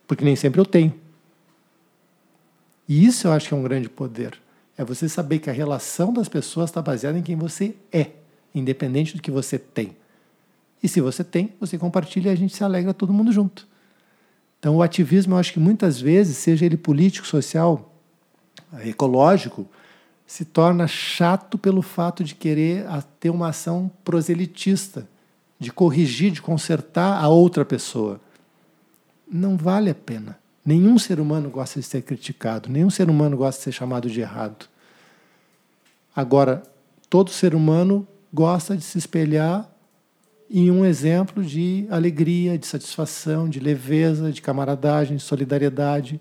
Porque nem sempre eu tenho. E isso eu acho que é um grande poder. É você saber que a relação das pessoas está baseada em quem você é, independente do que você tem. E se você tem, você compartilha e a gente se alegra todo mundo junto. Então, o ativismo, eu acho que muitas vezes, seja ele político, social, ecológico, se torna chato pelo fato de querer ter uma ação proselitista, de corrigir, de consertar a outra pessoa. Não vale a pena. Nenhum ser humano gosta de ser criticado, nenhum ser humano gosta de ser chamado de errado. Agora, todo ser humano gosta de se espelhar em um exemplo de alegria, de satisfação, de leveza, de camaradagem, de solidariedade,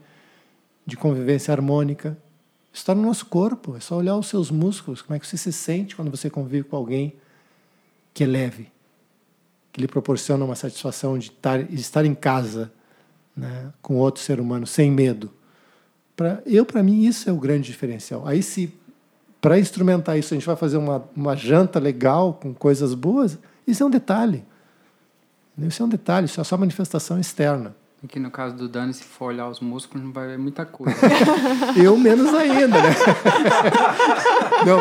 de convivência harmônica está no nosso corpo. É só olhar os seus músculos, como é que você se sente quando você convive com alguém que é leve, que lhe proporciona uma satisfação de estar, de estar em casa né, com outro ser humano, sem medo. Pra, eu, para mim, isso é o grande diferencial. Aí, se para instrumentar isso a gente vai fazer uma, uma janta legal com coisas boas, isso é um detalhe. Isso é um detalhe, isso é só manifestação externa. Aqui no caso do Dani, se for olhar os músculos, não vai ver muita coisa. eu menos ainda, né? não,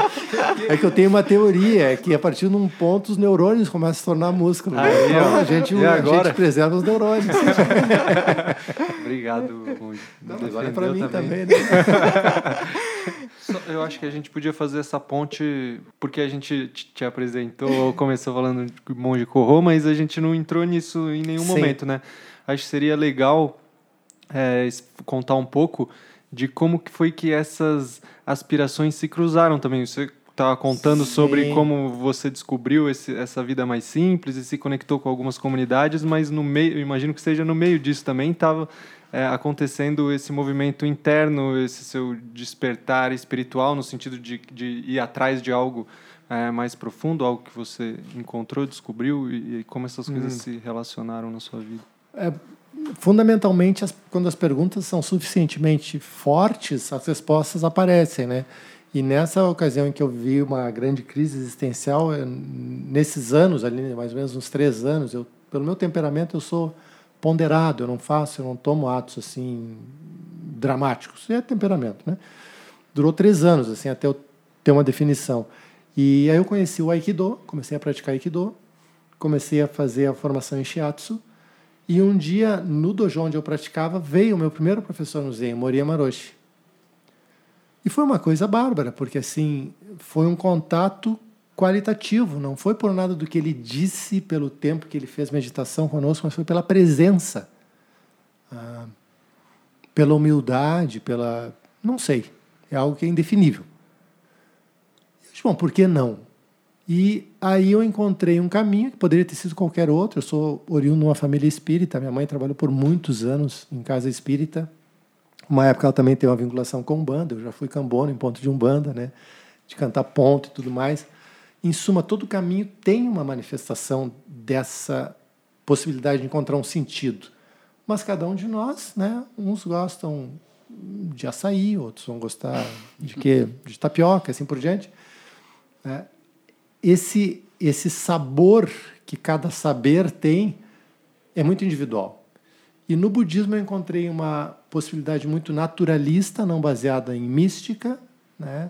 é que eu tenho uma teoria, é que a partir de um ponto os neurônios começam a se tornar músculo. Né? Então a gente, a gente preserva os neurônios. Obrigado, agora é para mim também, também né? Eu acho que a gente podia fazer essa ponte, porque a gente te apresentou, começou falando de Monge Corro, mas a gente não entrou nisso em nenhum Sim. momento, né? Acho que seria legal é, contar um pouco de como que foi que essas aspirações se cruzaram também. Você estava contando Sim. sobre como você descobriu esse, essa vida mais simples e se conectou com algumas comunidades, mas no meio, imagino que seja no meio disso também estava é, acontecendo esse movimento interno, esse seu despertar espiritual no sentido de, de ir atrás de algo é, mais profundo, algo que você encontrou, descobriu e, e como essas coisas hum. se relacionaram na sua vida. É, fundamentalmente, as, quando as perguntas são suficientemente fortes, as respostas aparecem, né? E nessa ocasião em que eu vi uma grande crise existencial, nesses anos, ali mais ou menos uns três anos, eu, pelo meu temperamento, eu sou ponderado, eu não faço, eu não tomo atos assim dramáticos. É temperamento, né? Durou três anos, assim, até eu ter uma definição. E aí eu conheci o Aikido, comecei a praticar Aikido, comecei a fazer a formação em Shiatsu, e um dia, no dojo onde eu praticava, veio o meu primeiro professor no Zen, Moria Maroshi. E foi uma coisa bárbara, porque assim, foi um contato qualitativo, não foi por nada do que ele disse pelo tempo que ele fez meditação conosco, mas foi pela presença, ah, pela humildade, pela. não sei, é algo que é indefinível. Bom, por que não? E aí eu encontrei um caminho que poderia ter sido qualquer outro. Eu sou oriundo de uma família espírita. Minha mãe trabalhou por muitos anos em casa espírita. Uma época ela também tem uma vinculação com banda. Eu já fui cambono em ponto de umbanda, né? De cantar ponto e tudo mais. Em suma, todo caminho tem uma manifestação dessa possibilidade de encontrar um sentido. Mas cada um de nós, né? Uns gostam de açaí, outros vão gostar de quê? De tapioca, assim por diante. Né? Esse, esse sabor que cada saber tem é muito individual. E no budismo eu encontrei uma possibilidade muito naturalista, não baseada em mística, né?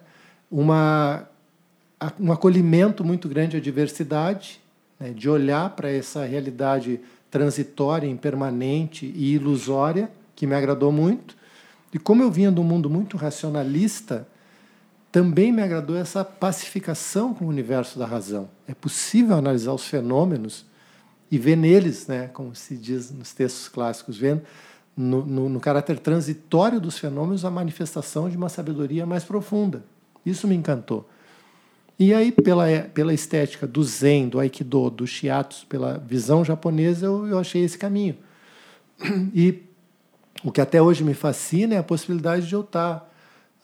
uma, um acolhimento muito grande à diversidade, né? de olhar para essa realidade transitória, impermanente e ilusória, que me agradou muito. E como eu vinha de um mundo muito racionalista, também me agradou essa pacificação com o universo da razão. É possível analisar os fenômenos e ver neles, né, como se diz nos textos clássicos, vendo no, no, no caráter transitório dos fenômenos a manifestação de uma sabedoria mais profunda. Isso me encantou. E aí, pela, pela estética do Zen, do Aikido, do Shiatsu, pela visão japonesa, eu, eu achei esse caminho. E o que até hoje me fascina é a possibilidade de eu estar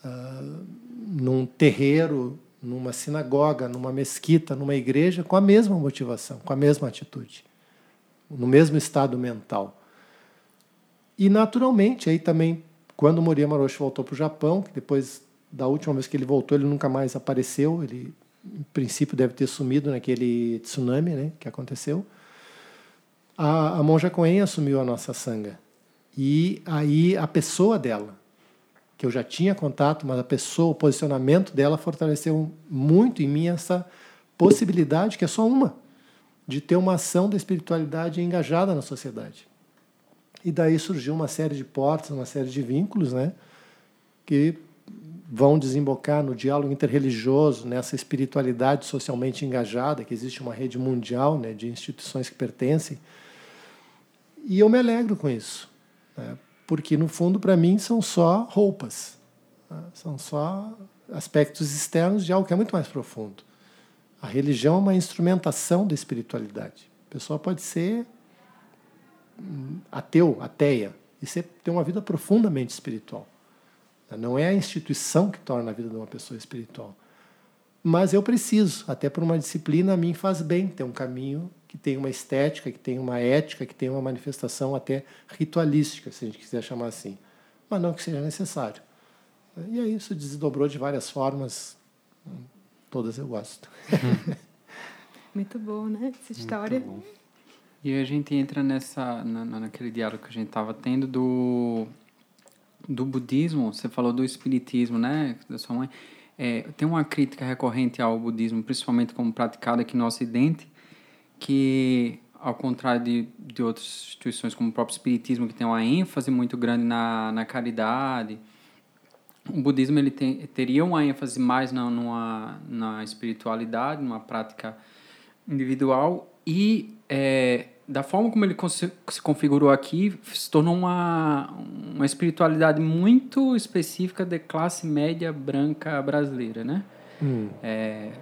uh, num terreiro, numa sinagoga, numa mesquita, numa igreja, com a mesma motivação, com a mesma atitude, no mesmo estado mental. E, naturalmente, aí também, quando Moriyama Roshi voltou para o Japão, que depois da última vez que ele voltou, ele nunca mais apareceu, ele, em princípio, deve ter sumido naquele tsunami né, que aconteceu, a, a monja Coen assumiu a nossa sanga. E aí a pessoa dela, que eu já tinha contato, mas a pessoa, o posicionamento dela fortaleceu muito em mim essa possibilidade, que é só uma, de ter uma ação da espiritualidade engajada na sociedade. E daí surgiu uma série de portas, uma série de vínculos, né, que vão desembocar no diálogo interreligioso, nessa espiritualidade socialmente engajada, que existe uma rede mundial né, de instituições que pertencem. E eu me alegro com isso, né, porque no fundo, para mim, são só roupas, né, são só aspectos externos de algo que é muito mais profundo. A religião é uma instrumentação da espiritualidade. A pessoa pode ser hum, ateu, ateia, e ser, ter uma vida profundamente espiritual. Não é a instituição que torna a vida de uma pessoa espiritual. Mas eu preciso, até por uma disciplina, a mim faz bem ter um caminho que tem uma estética, que tem uma ética, que tem uma manifestação até ritualística, se a gente quiser chamar assim. Mas não que seja necessário. E aí isso desdobrou de várias formas, todas eu gosto. Muito bom, né? Essa história. E a gente entra nessa, na, naquele diálogo que a gente estava tendo do do budismo, você falou do espiritismo, né, da sua mãe. É, tem uma crítica recorrente ao budismo, principalmente como praticado aqui no Ocidente, que, ao contrário de, de outras instituições, como o próprio espiritismo, que tem uma ênfase muito grande na, na caridade, o budismo ele tem, teria uma ênfase mais na, numa, na espiritualidade, numa prática individual, e é, da forma como ele se configurou aqui, se tornou uma, uma espiritualidade muito específica de classe média branca brasileira, né? Hum. É,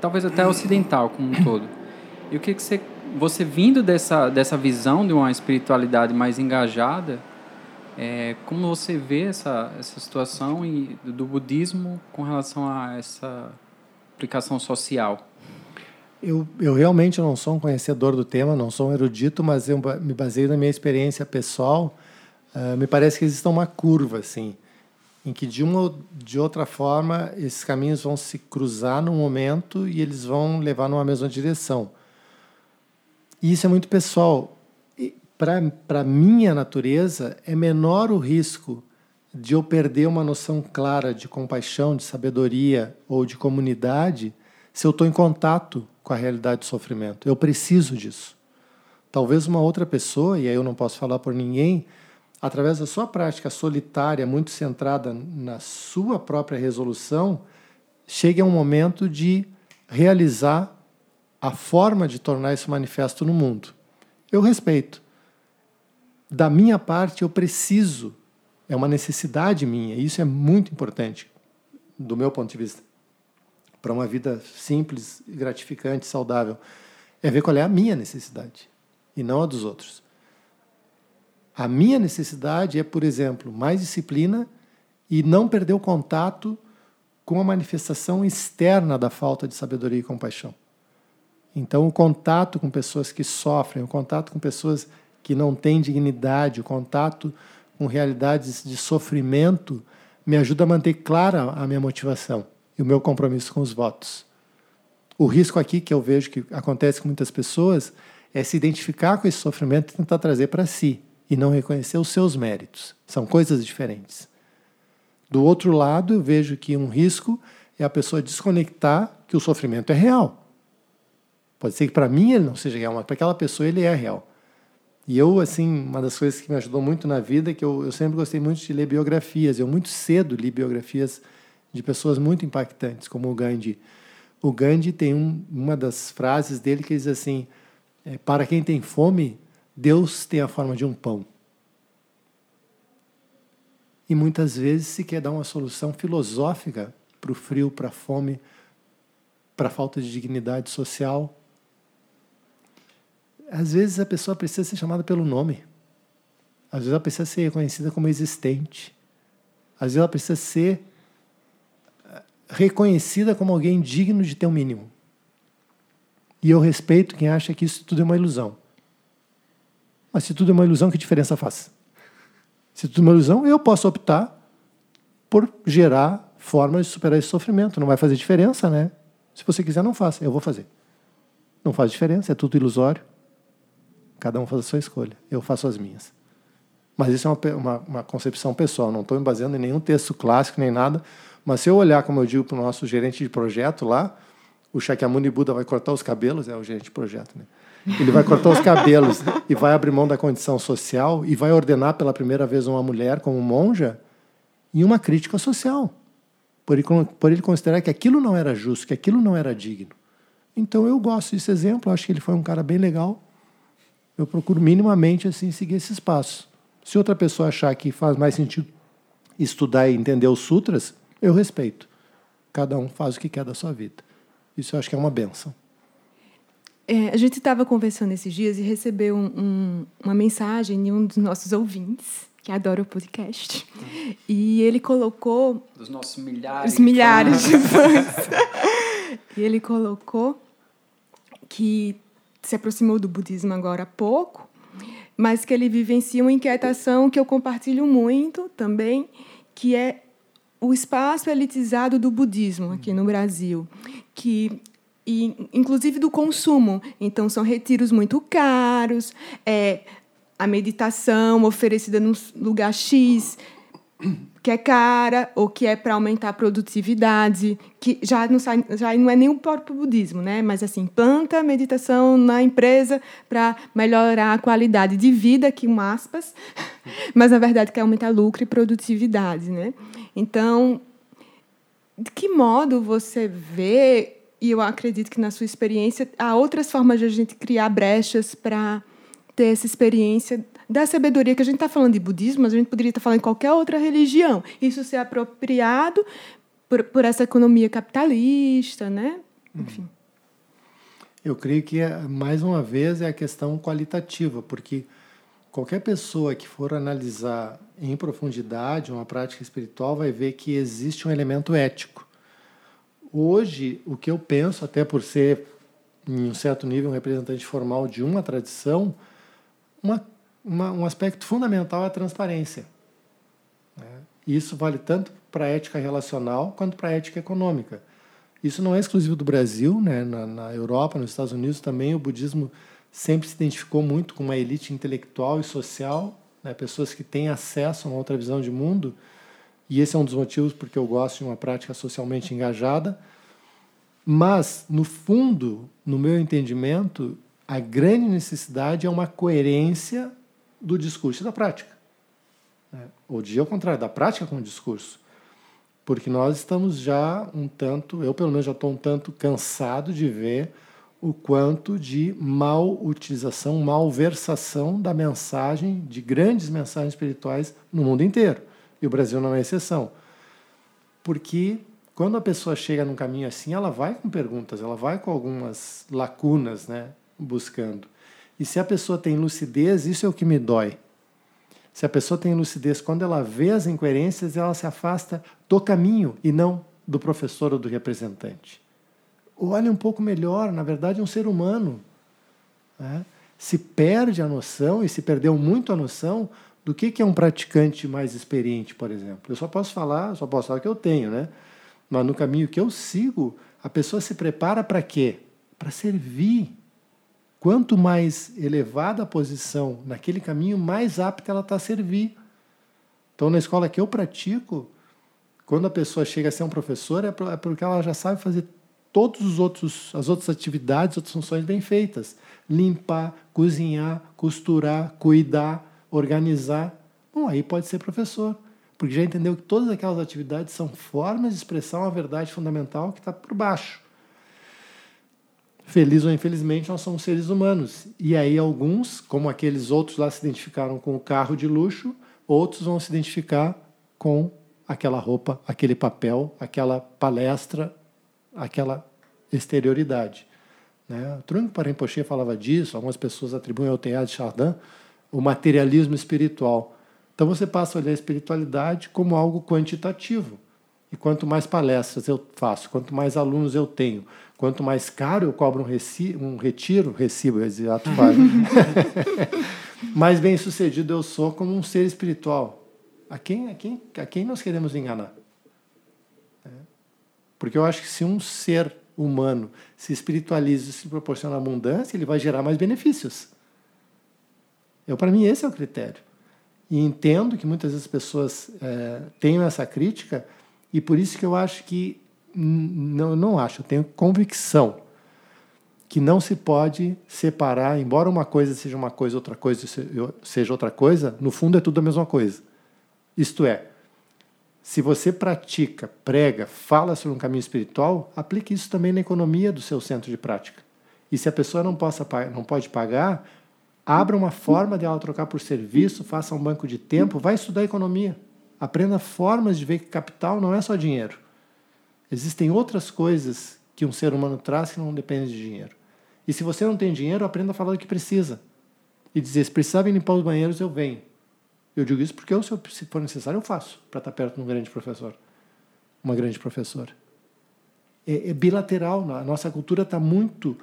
talvez até ocidental como um todo. E o que, que você, você vindo dessa, dessa visão de uma espiritualidade mais engajada, é, como você vê essa, essa situação e, do budismo com relação a essa aplicação social? Eu, eu realmente não sou um conhecedor do tema, não sou um erudito, mas eu me baseio na minha experiência pessoal. Uh, me parece que existe uma curva, assim, em que de uma ou de outra forma esses caminhos vão se cruzar num momento e eles vão levar numa mesma direção. E isso é muito pessoal. Para a minha natureza, é menor o risco de eu perder uma noção clara de compaixão, de sabedoria ou de comunidade se eu estou em contato com a realidade do sofrimento. Eu preciso disso. Talvez uma outra pessoa, e aí eu não posso falar por ninguém, através da sua prática solitária, muito centrada na sua própria resolução, chegue a um momento de realizar a forma de tornar isso manifesto no mundo. Eu respeito. Da minha parte, eu preciso, é uma necessidade minha, e isso é muito importante, do meu ponto de vista para uma vida simples, gratificante, saudável, é ver qual é a minha necessidade e não a dos outros. A minha necessidade é, por exemplo, mais disciplina e não perder o contato com a manifestação externa da falta de sabedoria e compaixão. Então, o contato com pessoas que sofrem, o contato com pessoas que não têm dignidade, o contato com realidades de sofrimento, me ajuda a manter clara a minha motivação e o meu compromisso com os votos. O risco aqui que eu vejo que acontece com muitas pessoas é se identificar com esse sofrimento e tentar trazer para si e não reconhecer os seus méritos. São coisas diferentes. Do outro lado, eu vejo que um risco é a pessoa desconectar que o sofrimento é real. Pode ser que para mim ele não seja real, mas para aquela pessoa ele é real. E eu, assim, uma das coisas que me ajudou muito na vida é que eu, eu sempre gostei muito de ler biografias. Eu muito cedo li biografias de pessoas muito impactantes, como o Gandhi. O Gandhi tem um, uma das frases dele que diz assim: é, Para quem tem fome, Deus tem a forma de um pão. E muitas vezes se quer dar uma solução filosófica para o frio, para a fome, para a falta de dignidade social. Às vezes a pessoa precisa ser chamada pelo nome. Às vezes ela precisa ser reconhecida como existente. Às vezes ela precisa ser eh, reconhecida como alguém digno de ter um mínimo. E eu respeito quem acha que isso tudo é uma ilusão. Mas se tudo é uma ilusão, que diferença faz? Se tudo é uma ilusão, eu posso optar por gerar formas de superar esse sofrimento. Não vai fazer diferença, né? Se você quiser, não faça. Eu vou fazer. Não faz diferença, é tudo ilusório. Cada um faz a sua escolha. Eu faço as minhas. Mas isso é uma, uma, uma concepção pessoal. Não estou me baseando em nenhum texto clássico nem nada. Mas se eu olhar, como eu digo para o nosso gerente de projeto lá, o Shakyamuni Buda vai cortar os cabelos, é o gerente de projeto, né? Ele vai cortar os cabelos e vai abrir mão da condição social e vai ordenar pela primeira vez uma mulher como monja em uma crítica social. Por ele, por ele considerar que aquilo não era justo, que aquilo não era digno. Então eu gosto desse exemplo, acho que ele foi um cara bem legal. Eu procuro minimamente assim seguir esses passos. Se outra pessoa achar que faz mais sentido estudar e entender os sutras, eu respeito. Cada um faz o que quer da sua vida. Isso eu acho que é uma benção. É, a gente estava conversando esses dias e recebeu um, um, uma mensagem de um dos nossos ouvintes, que adora o podcast. E ele colocou. Dos nossos milhares. Os milhares de fãs. e ele colocou que se aproximou do budismo agora há pouco, mas que ele vivencia uma inquietação que eu compartilho muito também, que é o espaço elitizado do budismo aqui no Brasil, que e, inclusive do consumo. Então são retiros muito caros, é a meditação oferecida num lugar X que é cara ou que é para aumentar a produtividade, que já não, sai, já não é nem o próprio budismo, né? Mas assim, planta meditação na empresa para melhorar a qualidade de vida, aqui com aspas, mas na verdade quer aumentar lucro e produtividade, né? Então, de que modo você vê, e eu acredito que na sua experiência, há outras formas de a gente criar brechas para ter essa experiência da sabedoria que a gente está falando de budismo, mas a gente poderia estar falando de qualquer outra religião. Isso ser apropriado por, por essa economia capitalista, né? Enfim. Eu creio que, mais uma vez, é a questão qualitativa, porque qualquer pessoa que for analisar em profundidade uma prática espiritual vai ver que existe um elemento ético. Hoje, o que eu penso, até por ser, em um certo nível, um representante formal de uma tradição, uma uma, um aspecto fundamental é a transparência. Né? Isso vale tanto para a ética relacional quanto para a ética econômica. Isso não é exclusivo do Brasil, né? na, na Europa, nos Estados Unidos também, o budismo sempre se identificou muito com uma elite intelectual e social, né? pessoas que têm acesso a uma outra visão de mundo, e esse é um dos motivos porque eu gosto de uma prática socialmente engajada. Mas, no fundo, no meu entendimento, a grande necessidade é uma coerência do discurso e da prática. Né? Ou de ao contrário, da prática com o discurso. Porque nós estamos já um tanto, eu pelo menos já estou um tanto cansado de ver o quanto de mal utilização, malversação da mensagem, de grandes mensagens espirituais no mundo inteiro. E o Brasil não é exceção. Porque quando a pessoa chega num caminho assim, ela vai com perguntas, ela vai com algumas lacunas, né, buscando. E se a pessoa tem lucidez, isso é o que me dói. Se a pessoa tem lucidez, quando ela vê as incoerências, ela se afasta do caminho e não do professor ou do representante. Olha um pouco melhor, na verdade, é um ser humano. Né? Se perde a noção, e se perdeu muito a noção, do que, que é um praticante mais experiente, por exemplo. Eu só posso falar, só posso falar o que eu tenho, né? Mas no caminho que eu sigo, a pessoa se prepara para quê? Para servir Quanto mais elevada a posição naquele caminho, mais apta ela está a servir. Então, na escola que eu pratico, quando a pessoa chega a ser um professor, é, é porque ela já sabe fazer todos os outros as outras atividades, outras funções bem feitas. Limpar, cozinhar, costurar, cuidar, organizar. Bom, aí pode ser professor, porque já entendeu que todas aquelas atividades são formas de expressar uma verdade fundamental que está por baixo. Feliz ou infelizmente, nós somos seres humanos. E aí, alguns, como aqueles outros lá, se identificaram com o carro de luxo, outros vão se identificar com aquela roupa, aquele papel, aquela palestra, aquela exterioridade. Né? Trungpa Rinpoche falava disso, algumas pessoas atribuem ao Teilhard de Chardin o materialismo espiritual. Então você passa a olhar a espiritualidade como algo quantitativo. E quanto mais palestras eu faço, quanto mais alunos eu tenho, quanto mais caro eu cobro um, reci um retiro, recibo, exato, mais bem sucedido eu sou como um ser espiritual. A quem, a quem, a quem nós queremos enganar? É. Porque eu acho que se um ser humano se espiritualiza e se proporciona abundância, ele vai gerar mais benefícios. Eu, para mim, esse é o critério. E entendo que muitas vezes as pessoas é, tenham essa crítica, e por isso que eu acho que, não, não acho, eu tenho convicção que não se pode separar, embora uma coisa seja uma coisa, outra coisa seja outra coisa, no fundo é tudo a mesma coisa. Isto é, se você pratica, prega, fala sobre um caminho espiritual, aplique isso também na economia do seu centro de prática. E se a pessoa não, possa, não pode pagar, abra uma forma de ela trocar por serviço, faça um banco de tempo, vai estudar economia. Aprenda formas de ver que capital não é só dinheiro. Existem outras coisas que um ser humano traz que não dependem de dinheiro. E se você não tem dinheiro, aprenda a falar do que precisa. E dizer, se precisar vir limpar os banheiros, eu venho. Eu digo isso porque eu, se for necessário, eu faço para estar perto de um grande professor, uma grande professora. É, é bilateral. A nossa cultura está muito,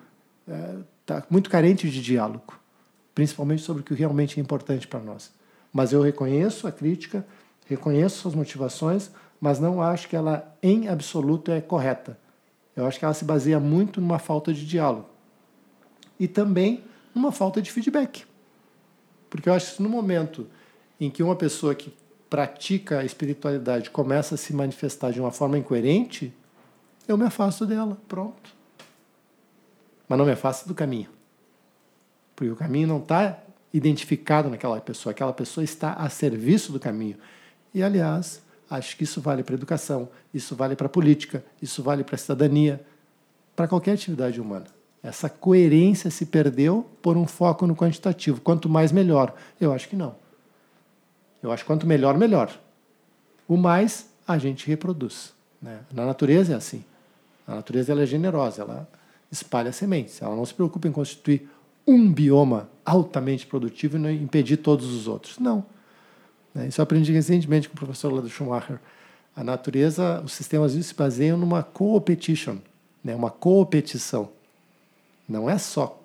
é, tá muito carente de diálogo, principalmente sobre o que realmente é importante para nós. Mas eu reconheço a crítica, reconheço suas motivações, mas não acho que ela, em absoluto, é correta. Eu acho que ela se baseia muito numa falta de diálogo e também numa falta de feedback. Porque eu acho que no momento em que uma pessoa que pratica a espiritualidade começa a se manifestar de uma forma incoerente, eu me afasto dela, pronto. Mas não me afasto do caminho. Porque o caminho não está identificado naquela pessoa, aquela pessoa está a serviço do caminho. E, aliás, acho que isso vale para a educação, isso vale para a política, isso vale para a cidadania, para qualquer atividade humana. Essa coerência se perdeu por um foco no quantitativo. Quanto mais, melhor. Eu acho que não. Eu acho que quanto melhor, melhor. O mais a gente reproduz. Né? Na natureza é assim. A natureza ela é generosa, ela espalha sementes. Ela não se preocupa em constituir um bioma altamente produtivo e impedir todos os outros. Não. Né? Isso eu aprendi recentemente com o professor Lado Schumacher. A natureza, os sistemas se baseiam numa competition, né? uma competição. Não é só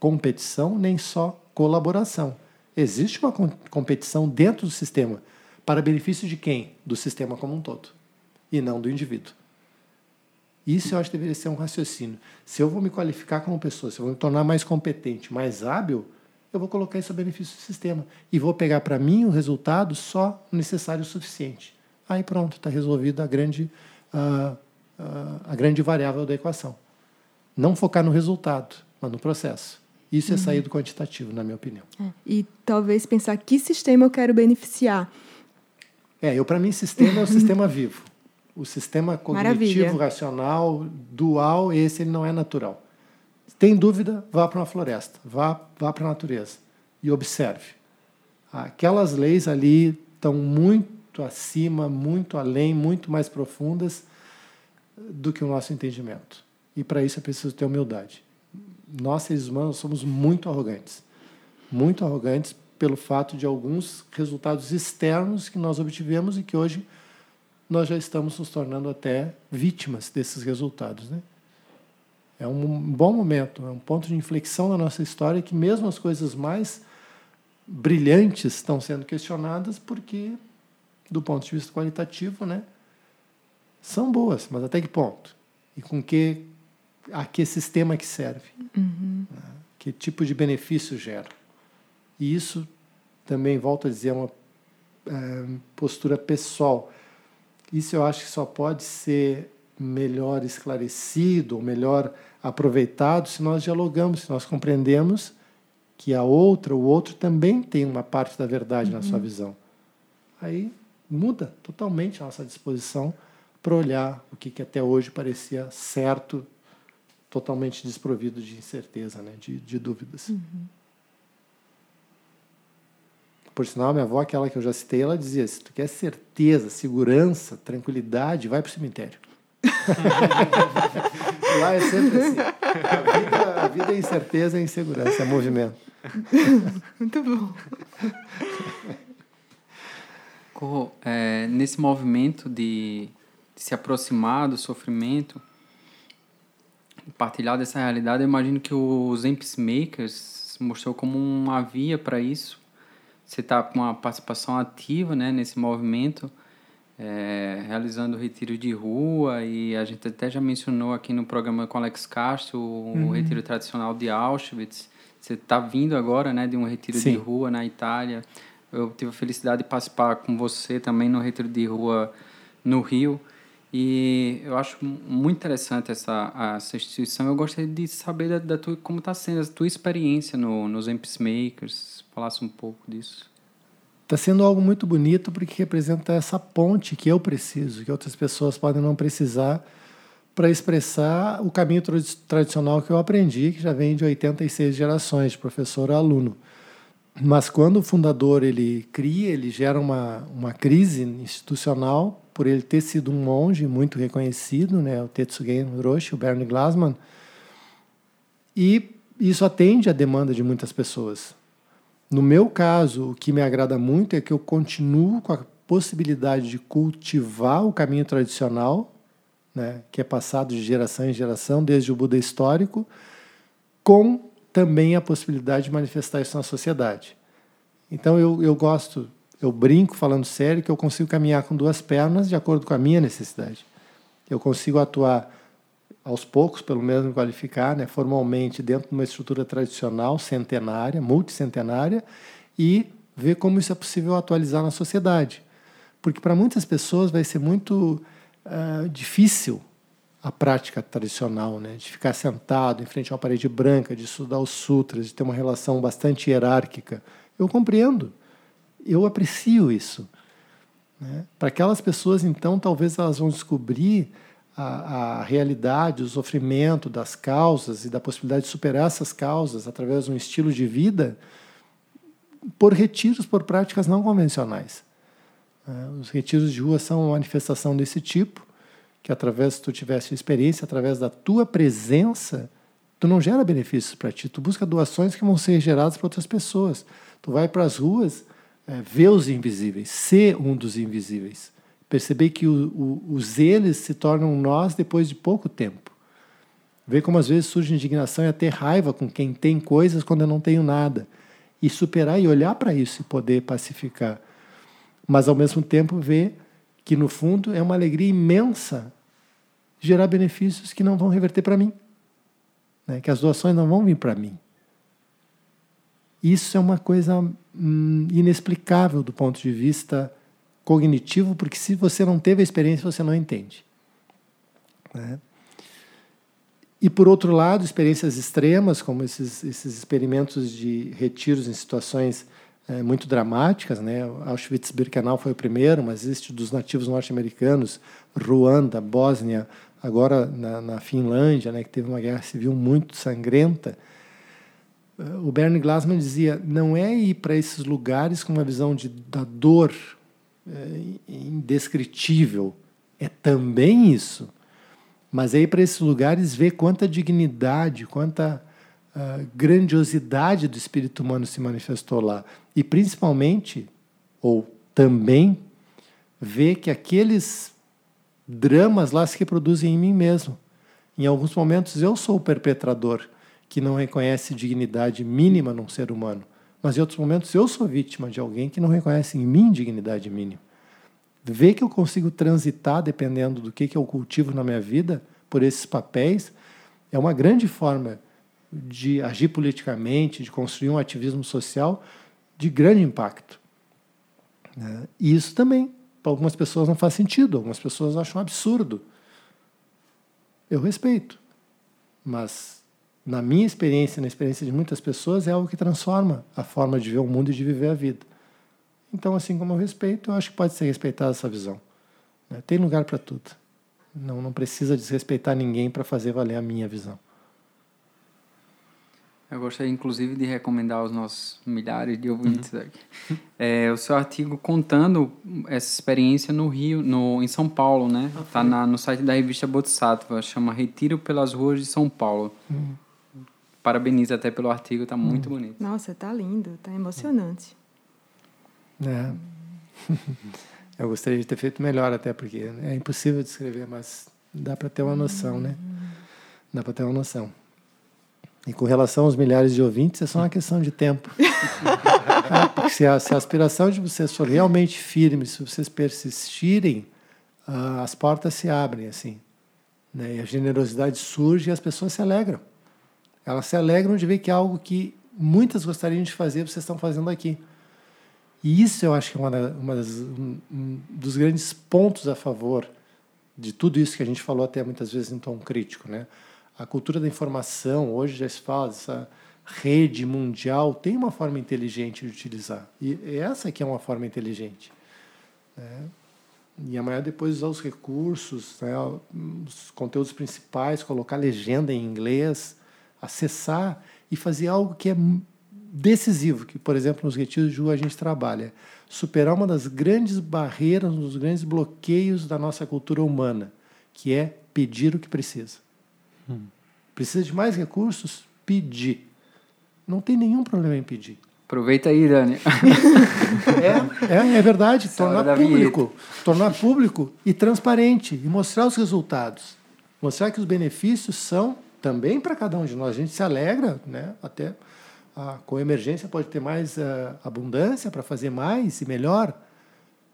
competição, nem só colaboração. Existe uma competição dentro do sistema para benefício de quem? Do sistema como um todo e não do indivíduo. Isso eu acho que deveria ser um raciocínio. Se eu vou me qualificar como pessoa, se eu vou me tornar mais competente, mais hábil, eu vou colocar isso a benefício do sistema e vou pegar para mim o resultado só necessário o suficiente. Aí pronto, está resolvida a grande, a, a, a grande variável da equação. Não focar no resultado, mas no processo. Isso é sair do quantitativo, na minha opinião. É. E talvez pensar que sistema eu quero beneficiar. É, eu para mim sistema é o sistema vivo. O sistema cognitivo, Maravilha. racional, dual, esse ele não é natural. Tem dúvida? Vá para uma floresta, vá, vá para a natureza e observe. Aquelas leis ali estão muito acima, muito além, muito mais profundas do que o nosso entendimento. E para isso é preciso ter humildade nós seres humanos somos muito arrogantes. Muito arrogantes pelo fato de alguns resultados externos que nós obtivemos e que hoje nós já estamos nos tornando até vítimas desses resultados. Né? É um bom momento, é um ponto de inflexão na nossa história que mesmo as coisas mais brilhantes estão sendo questionadas porque, do ponto de vista qualitativo, né, são boas, mas até que ponto? E com que a que sistema que serve, uhum. né? que tipo de benefício gera. E isso também, volto a dizer, é uma é, postura pessoal. Isso eu acho que só pode ser melhor esclarecido, ou melhor aproveitado se nós dialogamos, se nós compreendemos que a outra, o outro também tem uma parte da verdade uhum. na sua uhum. visão. Aí muda totalmente a nossa disposição para olhar o que, que até hoje parecia certo totalmente desprovido de incerteza, né? de, de dúvidas. Uhum. Por sinal, minha avó, aquela que eu já citei, ela dizia: se tu quer certeza, segurança, tranquilidade, vai para o cemitério. Lá é sempre assim. A vida, a vida é incerteza, é insegurança, é movimento. Muito bom. Corro, é, nesse movimento de, de, se aproximar do sofrimento, partilhar dessa realidade, eu imagino que os Amps Makers mostrou como uma via para isso. Você está com uma participação ativa né, nesse movimento, é, realizando retiro de rua, e a gente até já mencionou aqui no programa com Alex Castro o, uhum. retiro tradicional de Auschwitz. Você está vindo agora né, de um retiro Sim. de rua na Itália. Eu tive a felicidade de participar com você também no retiro de rua no Rio. E eu acho muito interessante essa, essa instituição. Eu gostaria de saber da, da tua, como está sendo a tua experiência no, nos Amps Makers. Falasse um pouco disso. Está sendo algo muito bonito porque representa essa ponte que eu preciso, que outras pessoas podem não precisar para expressar o caminho tradicional que eu aprendi, que já vem de 86 gerações, de professor a aluno. Mas quando o fundador ele cria, ele gera uma, uma crise institucional por ele ter sido um monge muito reconhecido, né, o Tetsugen Roshi, o Bernie Glassman, e isso atende à demanda de muitas pessoas. No meu caso, o que me agrada muito é que eu continuo com a possibilidade de cultivar o caminho tradicional, né, que é passado de geração em geração, desde o Buda histórico, com também a possibilidade de manifestar isso na sociedade. Então eu, eu gosto, eu brinco falando sério que eu consigo caminhar com duas pernas de acordo com a minha necessidade. Eu consigo atuar aos poucos, pelo menos me qualificar, né, formalmente dentro de uma estrutura tradicional, centenária, multicentenária, e ver como isso é possível atualizar na sociedade. Porque para muitas pessoas vai ser muito uh, difícil a prática tradicional, né? de ficar sentado em frente a uma parede branca, de estudar os sutras, de ter uma relação bastante hierárquica. Eu compreendo, eu aprecio isso. Né? Para aquelas pessoas, então, talvez elas vão descobrir a, a, realidade, o sofrimento das causas e da possibilidade de superar essas causas através de um estilo de vida por retiros, por práticas não convencionais. Né? Os retiros de rua são uma manifestação desse tipo que através se tu tivesse experiência, através da tua presença, tu não gera benefícios para ti, tu busca doações que vão ser geradas para outras pessoas. Tu vai para as ruas, é, ver os invisíveis, ser um dos invisíveis. Perceber que o, o, os eles se tornam nós depois de pouco tempo. Ver como às vezes surge indignação e até raiva com quem tem coisas quando eu não tenho nada. E superar e olhar para isso e poder pacificar. Mas ao mesmo tempo ver que no fundo é uma alegria imensa gerar benefícios que não vão reverter para mim, né? que as doações não vão vir para mim. Isso é uma coisa hum, inexplicável do ponto de vista cognitivo, porque se você não teve a experiência, você não entende. Né? E, por outro lado, experiências extremas, como esses, esses experimentos de retiros em situações é, muito dramáticas. Né? Auschwitz-Birkenau foi o primeiro, mas existe dos nativos norte-americanos, Ruanda, Bósnia, agora na, na, Finlândia, né, que teve uma guerra civil muito sangrenta. O Bernie Glassman dizia: não é ir para esses lugares com uma visão de, da dor é, indescritível, é também isso. Mas é ir para esses lugares ver quanta dignidade, quanta uh, grandiosidade do espírito humano se manifestou lá. E principalmente, ou também, ver que aqueles dramas lá se reproduzem em mim mesmo. Em alguns momentos eu sou o perpetrador que não reconhece dignidade mínima num ser humano, mas em outros momentos eu sou vítima de alguém que não reconhece em mim dignidade mínima. Ver que eu consigo transitar, dependendo do que, que eu cultivo na minha vida, por esses papéis, é uma grande forma de agir politicamente, de construir um ativismo social de grande impacto. Né? E isso também para algumas pessoas não faz sentido, algumas pessoas acham absurdo. Eu respeito. Mas, na minha experiência, na experiência de muitas pessoas, é algo que transforma a forma de ver o mundo e de viver a vida. Então, assim como eu respeito, eu acho que pode ser respeitada essa visão. Né? Tem lugar para tudo. Não, não precisa desrespeitar ninguém para fazer valer a minha visão. Eu gostaria, inclusive, de recomendar aos nossos milhares de ouvintes uhum. aqui. É, o seu artigo contando essa experiência no Rio, no, em São Paulo, né? Está ah, no site da revista Bodhisattva, chama Retiro pelas Ruas de São Paulo. Uhum. Parabenizo até pelo artigo, está muito uhum. bonito. Nossa, está lindo, está emocionante. É. Eu gostaria de ter feito melhor até, porque é impossível descrever, mas dá para ter uma noção, né? Dá para ter uma noção. E com relação aos milhares de ouvintes, é só uma questão de tempo. é, porque se a, se a, aspiração de vocês for realmente firme, se vocês persistirem, uh, as portas se abrem, assim. Né? E a generosidade surge e as pessoas se alegram. Elas se alegram de ver que é algo que muitas gostariam de fazer, vocês estão fazendo aqui. E isso eu acho que é uma, uma das, um, um dos grandes pontos a favor de tudo isso que a gente falou até muitas vezes em tom crítico, né? A cultura da informação, hoje já se fala, essa rede mundial tem uma forma inteligente de utilizar. E essa que é uma forma inteligente. Né? E amanhã depois usar os recursos, né, os conteúdos principais, colocar legenda em inglês, acessar e fazer algo que é decisivo, que, por exemplo, nos retiros de rua a gente trabalha. Superar uma das grandes barreiras, um dos grandes bloqueios da nossa cultura humana, que é pedir o que precisa. Hum. Precisa de mais recursos? Pedir. Não tem nenhum problema em pedir. Aproveita aí, Dani. é, é, é verdade. tornar público. Tornar público e transparente. E mostrar os resultados. Mostrar que os benefícios são também para cada um de nós. A gente se alegra, né? até ah, com emergência pode ter mais ah, abundância para fazer mais e melhor.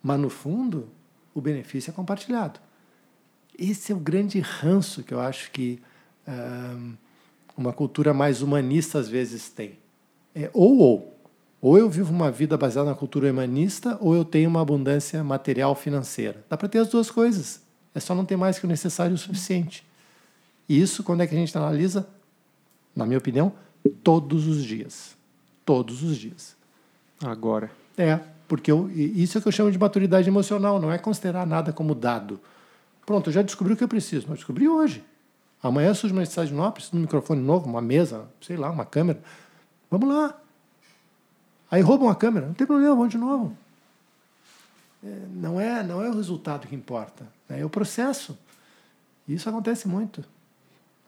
Mas, no fundo, o benefício é compartilhado. Esse é o grande ranço que eu acho que uma cultura mais humanista às vezes tem. É ou ou. Ou eu vivo uma vida baseada na cultura humanista, ou eu tenho uma abundância material financeira. Dá para ter as duas coisas. É só não ter mais que o necessário o suficiente. E isso, quando é que a gente analisa? Na minha opinião, todos os dias. Todos os dias. Agora. É, porque eu, isso é o que eu chamo de maturidade emocional, não é considerar nada como dado. Pronto, eu já descobri o que eu preciso, mas descobri hoje. Amanhã surge uma necessidade nova, preciso de um microfone novo, uma mesa, sei lá, uma câmera. Vamos lá. Aí roubam a câmera, não tem problema, vamos de novo. É, não é, não é o resultado que importa, né? é o processo. E isso acontece muito.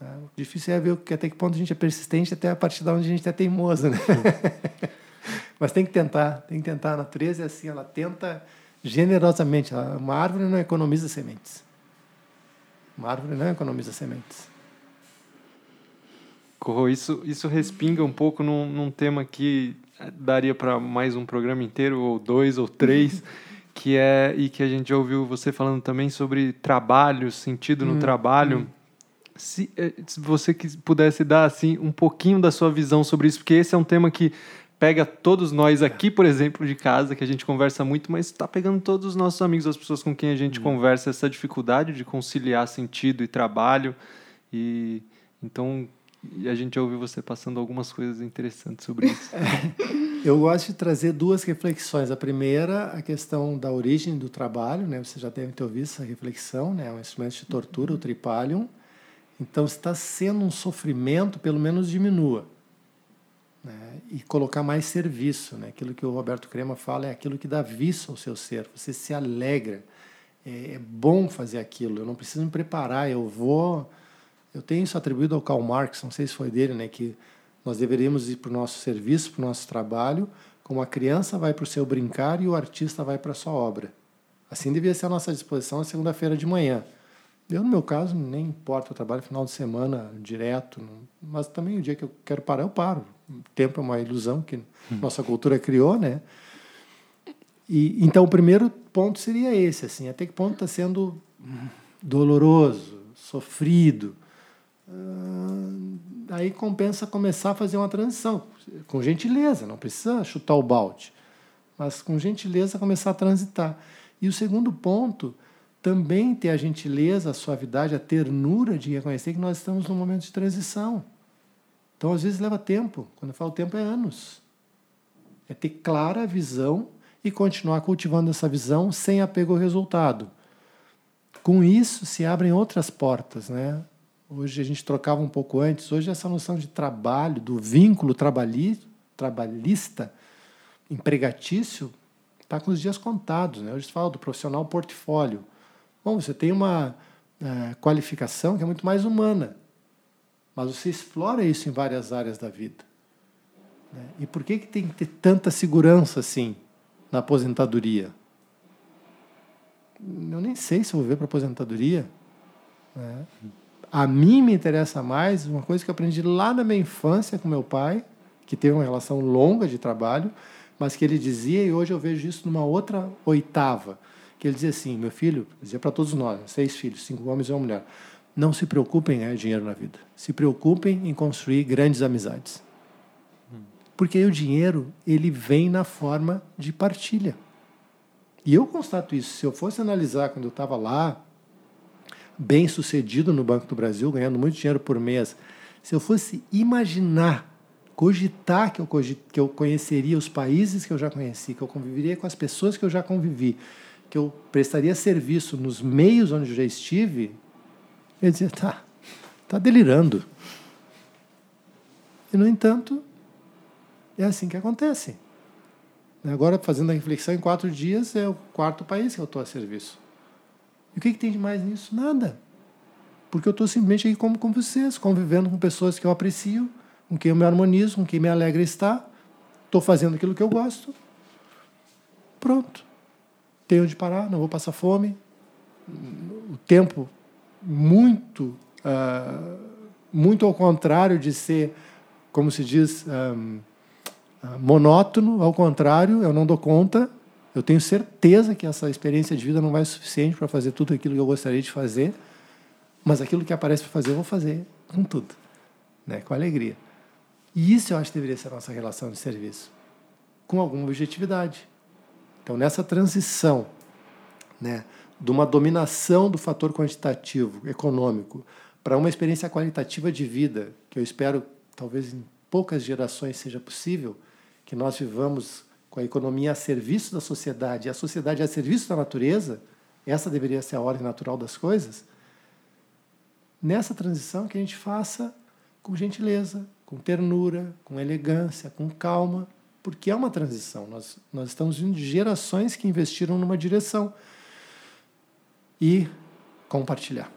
Né? O difícil é ver até que ponto a gente é persistente até a partir de onde a gente é teimoso. Né? Mas tem que tentar, tem que tentar. A natureza é assim, ela tenta generosamente. Uma árvore não economiza sementes. Uma árvore não economiza sementes. Corro, isso, isso respinga um pouco num, num tema que daria para mais um programa inteiro, ou dois, ou três, que é, e que a gente já ouviu você falando também sobre trabalho, sentido no hum, trabalho. Hum. Se, eh, se você pudesse dar assim um pouquinho da sua visão sobre isso, porque esse é um tema que pega todos nós aqui, por exemplo, de casa, que a gente conversa muito, mas está pegando todos os nossos amigos, as pessoas com quem a gente uhum. conversa, essa dificuldade de conciliar sentido e trabalho. E então a gente ouviu você passando algumas coisas interessantes sobre isso. Eu gosto de trazer duas reflexões. A primeira, a questão da origem do trabalho, né? Você já deve ter ouvido essa reflexão, né? É um instrumento de tortura, o tripalium. Então, está sendo um sofrimento, pelo menos diminua né? e colocar mais serviço. Né? Aquilo que o Roberto Crema fala é aquilo que dá vício ao seu ser. Você se alegra. É, é bom fazer aquilo. Eu não preciso me preparar. Eu vou. Eu tenho isso atribuído ao Karl Marx, não sei se foi dele, né? que nós deveríamos ir para o nosso serviço, para o nosso trabalho, como a criança vai para o seu brincar e o artista vai para a sua obra. Assim devia ser a nossa disposição na segunda-feira de manhã. Eu, no meu caso, nem importa, eu trabalho final de semana direto, mas também o dia que eu quero parar, eu paro. O tempo é uma ilusão que hum. nossa cultura criou, né? E, então, o primeiro ponto seria esse, assim, até que ponto está sendo doloroso, sofrido. Uh, aí compensa começar a fazer uma transição, com gentileza, não precisa chutar o balde, mas com gentileza começar a transitar. E o segundo ponto também ter a gentileza, a suavidade, a ternura de reconhecer que nós estamos num momento de transição. Então, às vezes, leva tempo. Quando eu falo tempo, é anos. É ter clara visão e continuar cultivando essa visão sem apego ao resultado. Com isso, se abrem outras portas. Né? Hoje a gente trocava um pouco antes. Hoje essa noção de trabalho, do vínculo trabalhi, trabalhista, empregatício, está com os dias contados. Né? Hoje se fala do profissional portfólio. Bom, você tem uma é, qualificação que é muito mais humana, mas você explora isso em várias áreas da vida. Né? E por que, que tem que ter tanta segurança assim na aposentadoria? Eu nem sei se vou ver para aposentadoria. Né? A mim me interessa mais uma coisa que eu aprendi lá na minha infância com meu pai, que teve uma relação longa de trabalho, mas que ele dizia, e hoje eu vejo isso numa outra oitava, que ele dizia assim, meu filho, dizia para todos nós, seis filhos, cinco homens e uma mulher, não se preocupem em ganhar dinheiro na vida, se preocupem em construir grandes amizades. Porque aí o dinheiro, ele vem na forma de partilha. E eu constato isso. Se eu fosse analisar quando eu estava lá, bem sucedido no Banco do Brasil, ganhando muito dinheiro por mês, se eu fosse imaginar, cogitar que eu, que eu conheceria os países que eu já conheci, que eu conviveria com as pessoas que eu já convivi, que eu prestaria serviço nos meios onde eu já estive, eu dizia, tá, tá delirando. E, no entanto, é assim que acontece. Agora, fazendo a reflexão em quatro dias, é o quarto país que eu estou a serviço. E o que, que tem de mais nisso? Nada. Porque eu estou simplesmente aqui como com vocês, convivendo com pessoas que eu aprecio, com quem eu me harmonizo, com quem me alegra estar. Estou fazendo aquilo que eu gosto. Pronto. Tenho onde parar, não vou passar fome. O tempo muito, uh, muito ao contrário de ser, como se diz, um, ah, monótono, ao contrário, eu não dou conta. Eu tenho certeza que essa experiência de vida não vai ser suficiente para fazer tudo aquilo que eu gostaria de fazer, mas aquilo que aparece para fazer, eu vou fazer com tudo, né? com alegria. E isso eu acho que deveria ser a nossa relação de serviço, com alguma objetividade. Então, nessa transição né, de uma dominação do fator quantitativo, econômico, para uma experiência qualitativa de vida, que eu espero, talvez em poucas gerações seja possível, que nós vivamos com a economia a serviço da sociedade e a sociedade a serviço da natureza, essa deveria ser a ordem natural das coisas, nessa transição que a gente faça com gentileza, com ternura, com elegância, com calma, porque é uma transição. Nós, nós estamos vindo de gerações que investiram numa direção. E compartilhar.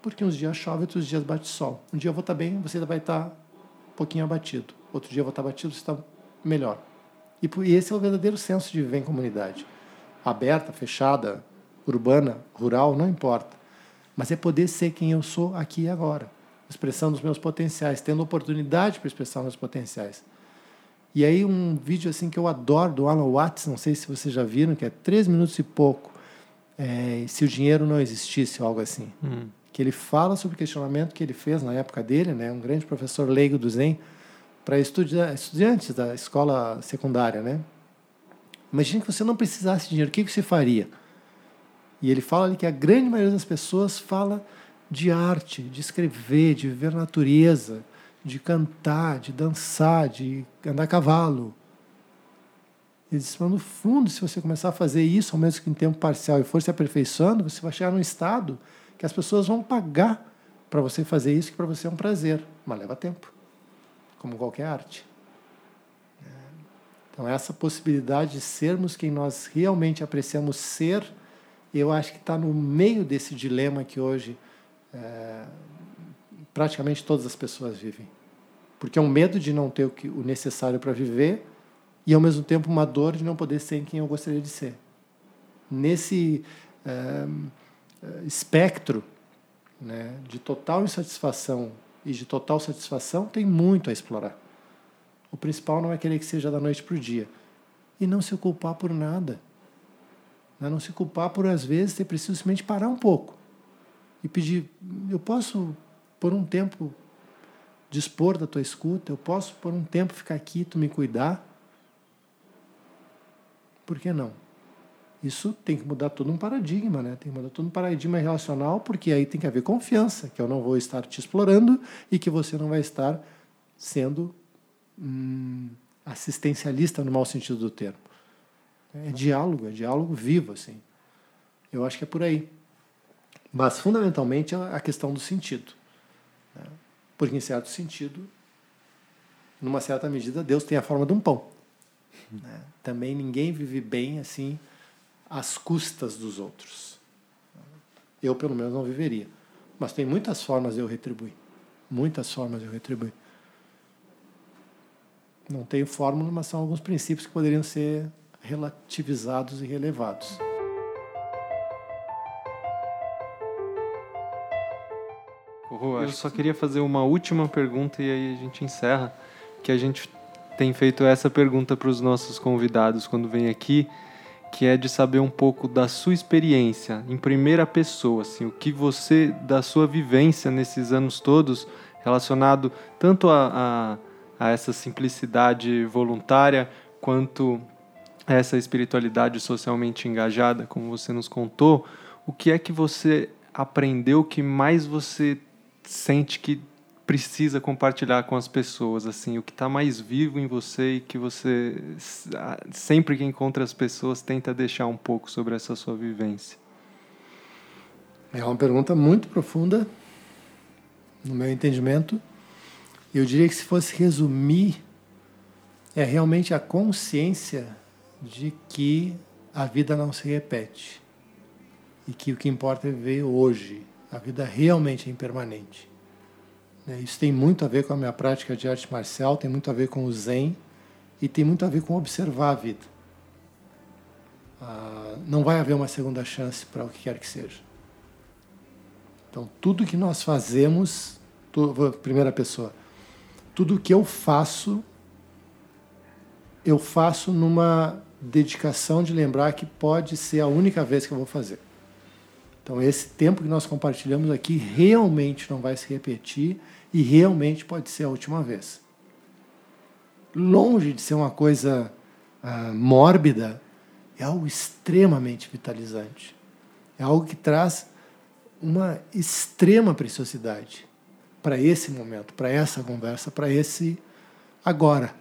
Porque uns dias chove, outros dias bate sol. Um dia eu vou estar bem, você vai estar um pouquinho abatido. Outro dia eu vou estar abatido, você está melhor. E esse é o verdadeiro senso de viver em comunidade. Aberta, fechada, urbana, rural, não importa. Mas é poder ser quem eu sou aqui e agora. Expressando os meus potenciais, tendo oportunidade para expressar meus potenciais. E aí um vídeo assim que eu adoro do Alan Watts, não sei se vocês já viram, que é três minutos e pouco. É, se o dinheiro não existisse, algo assim. Hum. Que ele fala sobre o questionamento que ele fez na época dele, né, um grande professor leigo do Zen, para estudantes da escola secundária, né? Imagine que você não precisasse de dinheiro, o que você faria? E ele fala ali que a grande maioria das pessoas fala de arte, de escrever, de viver a natureza, de cantar, de dançar, de andar a cavalo. Ele diz, mas no fundo, se você começar a fazer isso, ao menos que em tempo parcial, e for se aperfeiçoando, você vai chegar num estado que as pessoas vão pagar para você fazer isso, que para você é um prazer, mas leva tempo como qualquer arte. É. Então, essa possibilidade de sermos quem nós realmente apreciamos ser, eu acho que está no meio desse dilema que hoje é, praticamente todas as pessoas vivem. Porque é um medo de não ter o, que, o necessário para viver e, ao mesmo tempo, uma dor de não poder ser quem eu gostaria de ser. Nesse é, espectro né, de total insatisfação e de total satisfação, tem muito a explorar. O principal não é querer que seja da noite para o dia. E não se culpar por nada. Né? Não se culpar por, às vezes, ter preciso simplesmente parar um pouco e pedir: eu posso, por um tempo, dispor da tua escuta? Eu posso, por um tempo, ficar aqui, tu me cuidar? Por que não? Isso tem que mudar todo um paradigma, né? Tem que mudar todo um paradigma relacional, porque aí tem que haver confiança, que eu não vou estar te explorando e que você não vai estar sendo hum, assistencialista no mau sentido do termo. É diálogo, é diálogo vivo, assim. Eu acho que é por aí. Mas, fundamentalmente, é a questão do sentido. Porque, em certo sentido, numa certa medida, Deus tem a forma de um pão. Né? Também ninguém vive bem assim às custas dos outros. Eu, pelo menos, não viveria. Mas tem muitas formas de eu retribuir. Muitas formas de eu retribuir. Não tenho fórmula, mas são alguns princípios que poderiam ser relativizados e relevados. Eu só queria fazer uma última pergunta e aí a gente encerra, que a gente tem feito essa pergunta para os nossos convidados quando vem aqui, que é de saber um pouco da sua experiência em primeira pessoa, assim, o que você da sua vivência nesses anos todos relacionado tanto a, a, a essa simplicidade voluntária quanto a essa espiritualidade socialmente engajada, como você nos contou, o que é que você aprendeu que mais você sente que precisa compartilhar com as pessoas, assim, o que está mais vivo em você e que você sempre que encontra as pessoas tenta deixar um pouco sobre essa sua vivência. É uma pergunta muito profunda, no meu entendimento. Eu diria que se fosse resumir, é realmente a consciência de que a vida não se repete e que o que importa é viver hoje. A vida realmente é impermanente. Né? Isso tem muito a ver com a minha prática de arte marcial, tem muito a ver com o Zen e tem muito a ver com observar a vida. Ah, não vai haver uma segunda chance para o que quer que seja. Então, tudo que nós fazemos, primeira pessoa, tudo que eu faço, eu faço numa dedicação de lembrar que pode ser a única vez que eu vou fazer. Então, esse tempo que nós compartilhamos aqui realmente não vai se repetir e realmente pode ser a última vez. Longe de ser uma coisa ah, mórbida, é algo extremamente vitalizante. É algo que traz uma extrema preciosidade para esse momento, para essa conversa, para esse agora.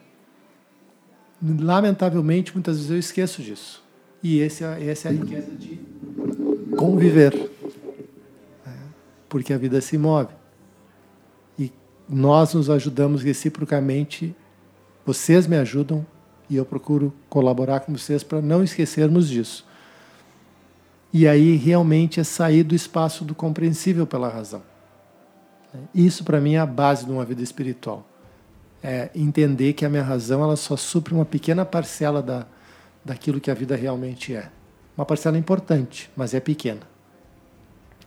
Lamentavelmente, muitas vezes eu esqueço disso. E esse, é, essa é a riqueza de conviver. Porque a vida se move nós nos ajudamos reciprocamente. Vocês me ajudam e eu procuro colaborar com vocês para não esquecermos disso. E aí realmente é sair do espaço do compreensível pela razão. Isso para mim é a base de uma vida espiritual. É entender que a minha razão ela só supre uma pequena parcela da, daquilo que a vida realmente é. Uma parcela importante, mas é pequena.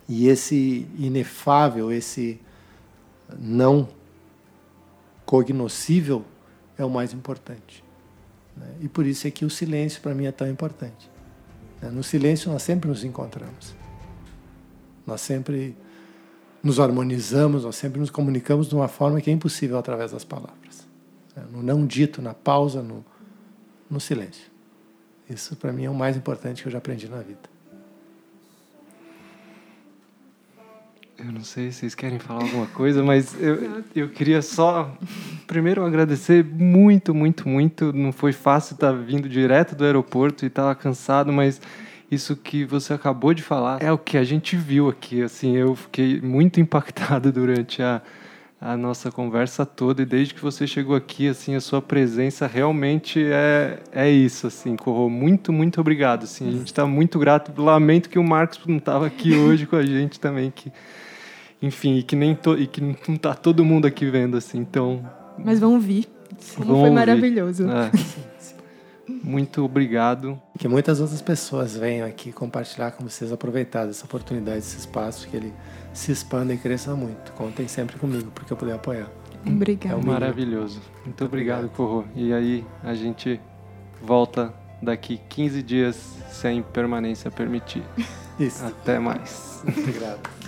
E esse inefável, esse não cognoscível é o mais importante. Né? E por isso é que o silêncio para mim é tão importante. Né? No silêncio nós sempre nos encontramos. Nós sempre nos harmonizamos, nós sempre nos comunicamos de uma forma que é impossível através das palavras. Né? No não dito, na pausa, no, no silêncio. Isso para mim é o mais importante que eu já aprendi na vida. Eu não sei se vocês querem falar alguma coisa, mas eu, eu queria só primeiro agradecer muito, muito, muito. Não foi fácil estar vindo direto do aeroporto e estar cansado, mas isso que você acabou de falar é o que a gente viu aqui. Assim, eu fiquei muito impactado durante a, a nossa conversa toda e desde que você chegou aqui, assim, a sua presença realmente é, é isso, assim, Corro. Muito, muito obrigado. Assim, a gente está muito grato. Lamento que o Marcos não estava aqui hoje com a gente também, que enfim, e que nem to, e que não tá todo mundo aqui vendo assim, então. Mas vão vir. Como vão foi maravilhoso. É. Muito obrigado. Que muitas outras pessoas venham aqui compartilhar com vocês, aproveitar essa oportunidade, esse espaço, que ele se expanda e cresça muito. Contem sempre comigo, porque eu puder apoiar. Obrigado. É maravilhoso. Muito obrigado, obrigado. Corro. E aí a gente volta daqui 15 dias sem permanência permitir. Isso. Até mais. Obrigado.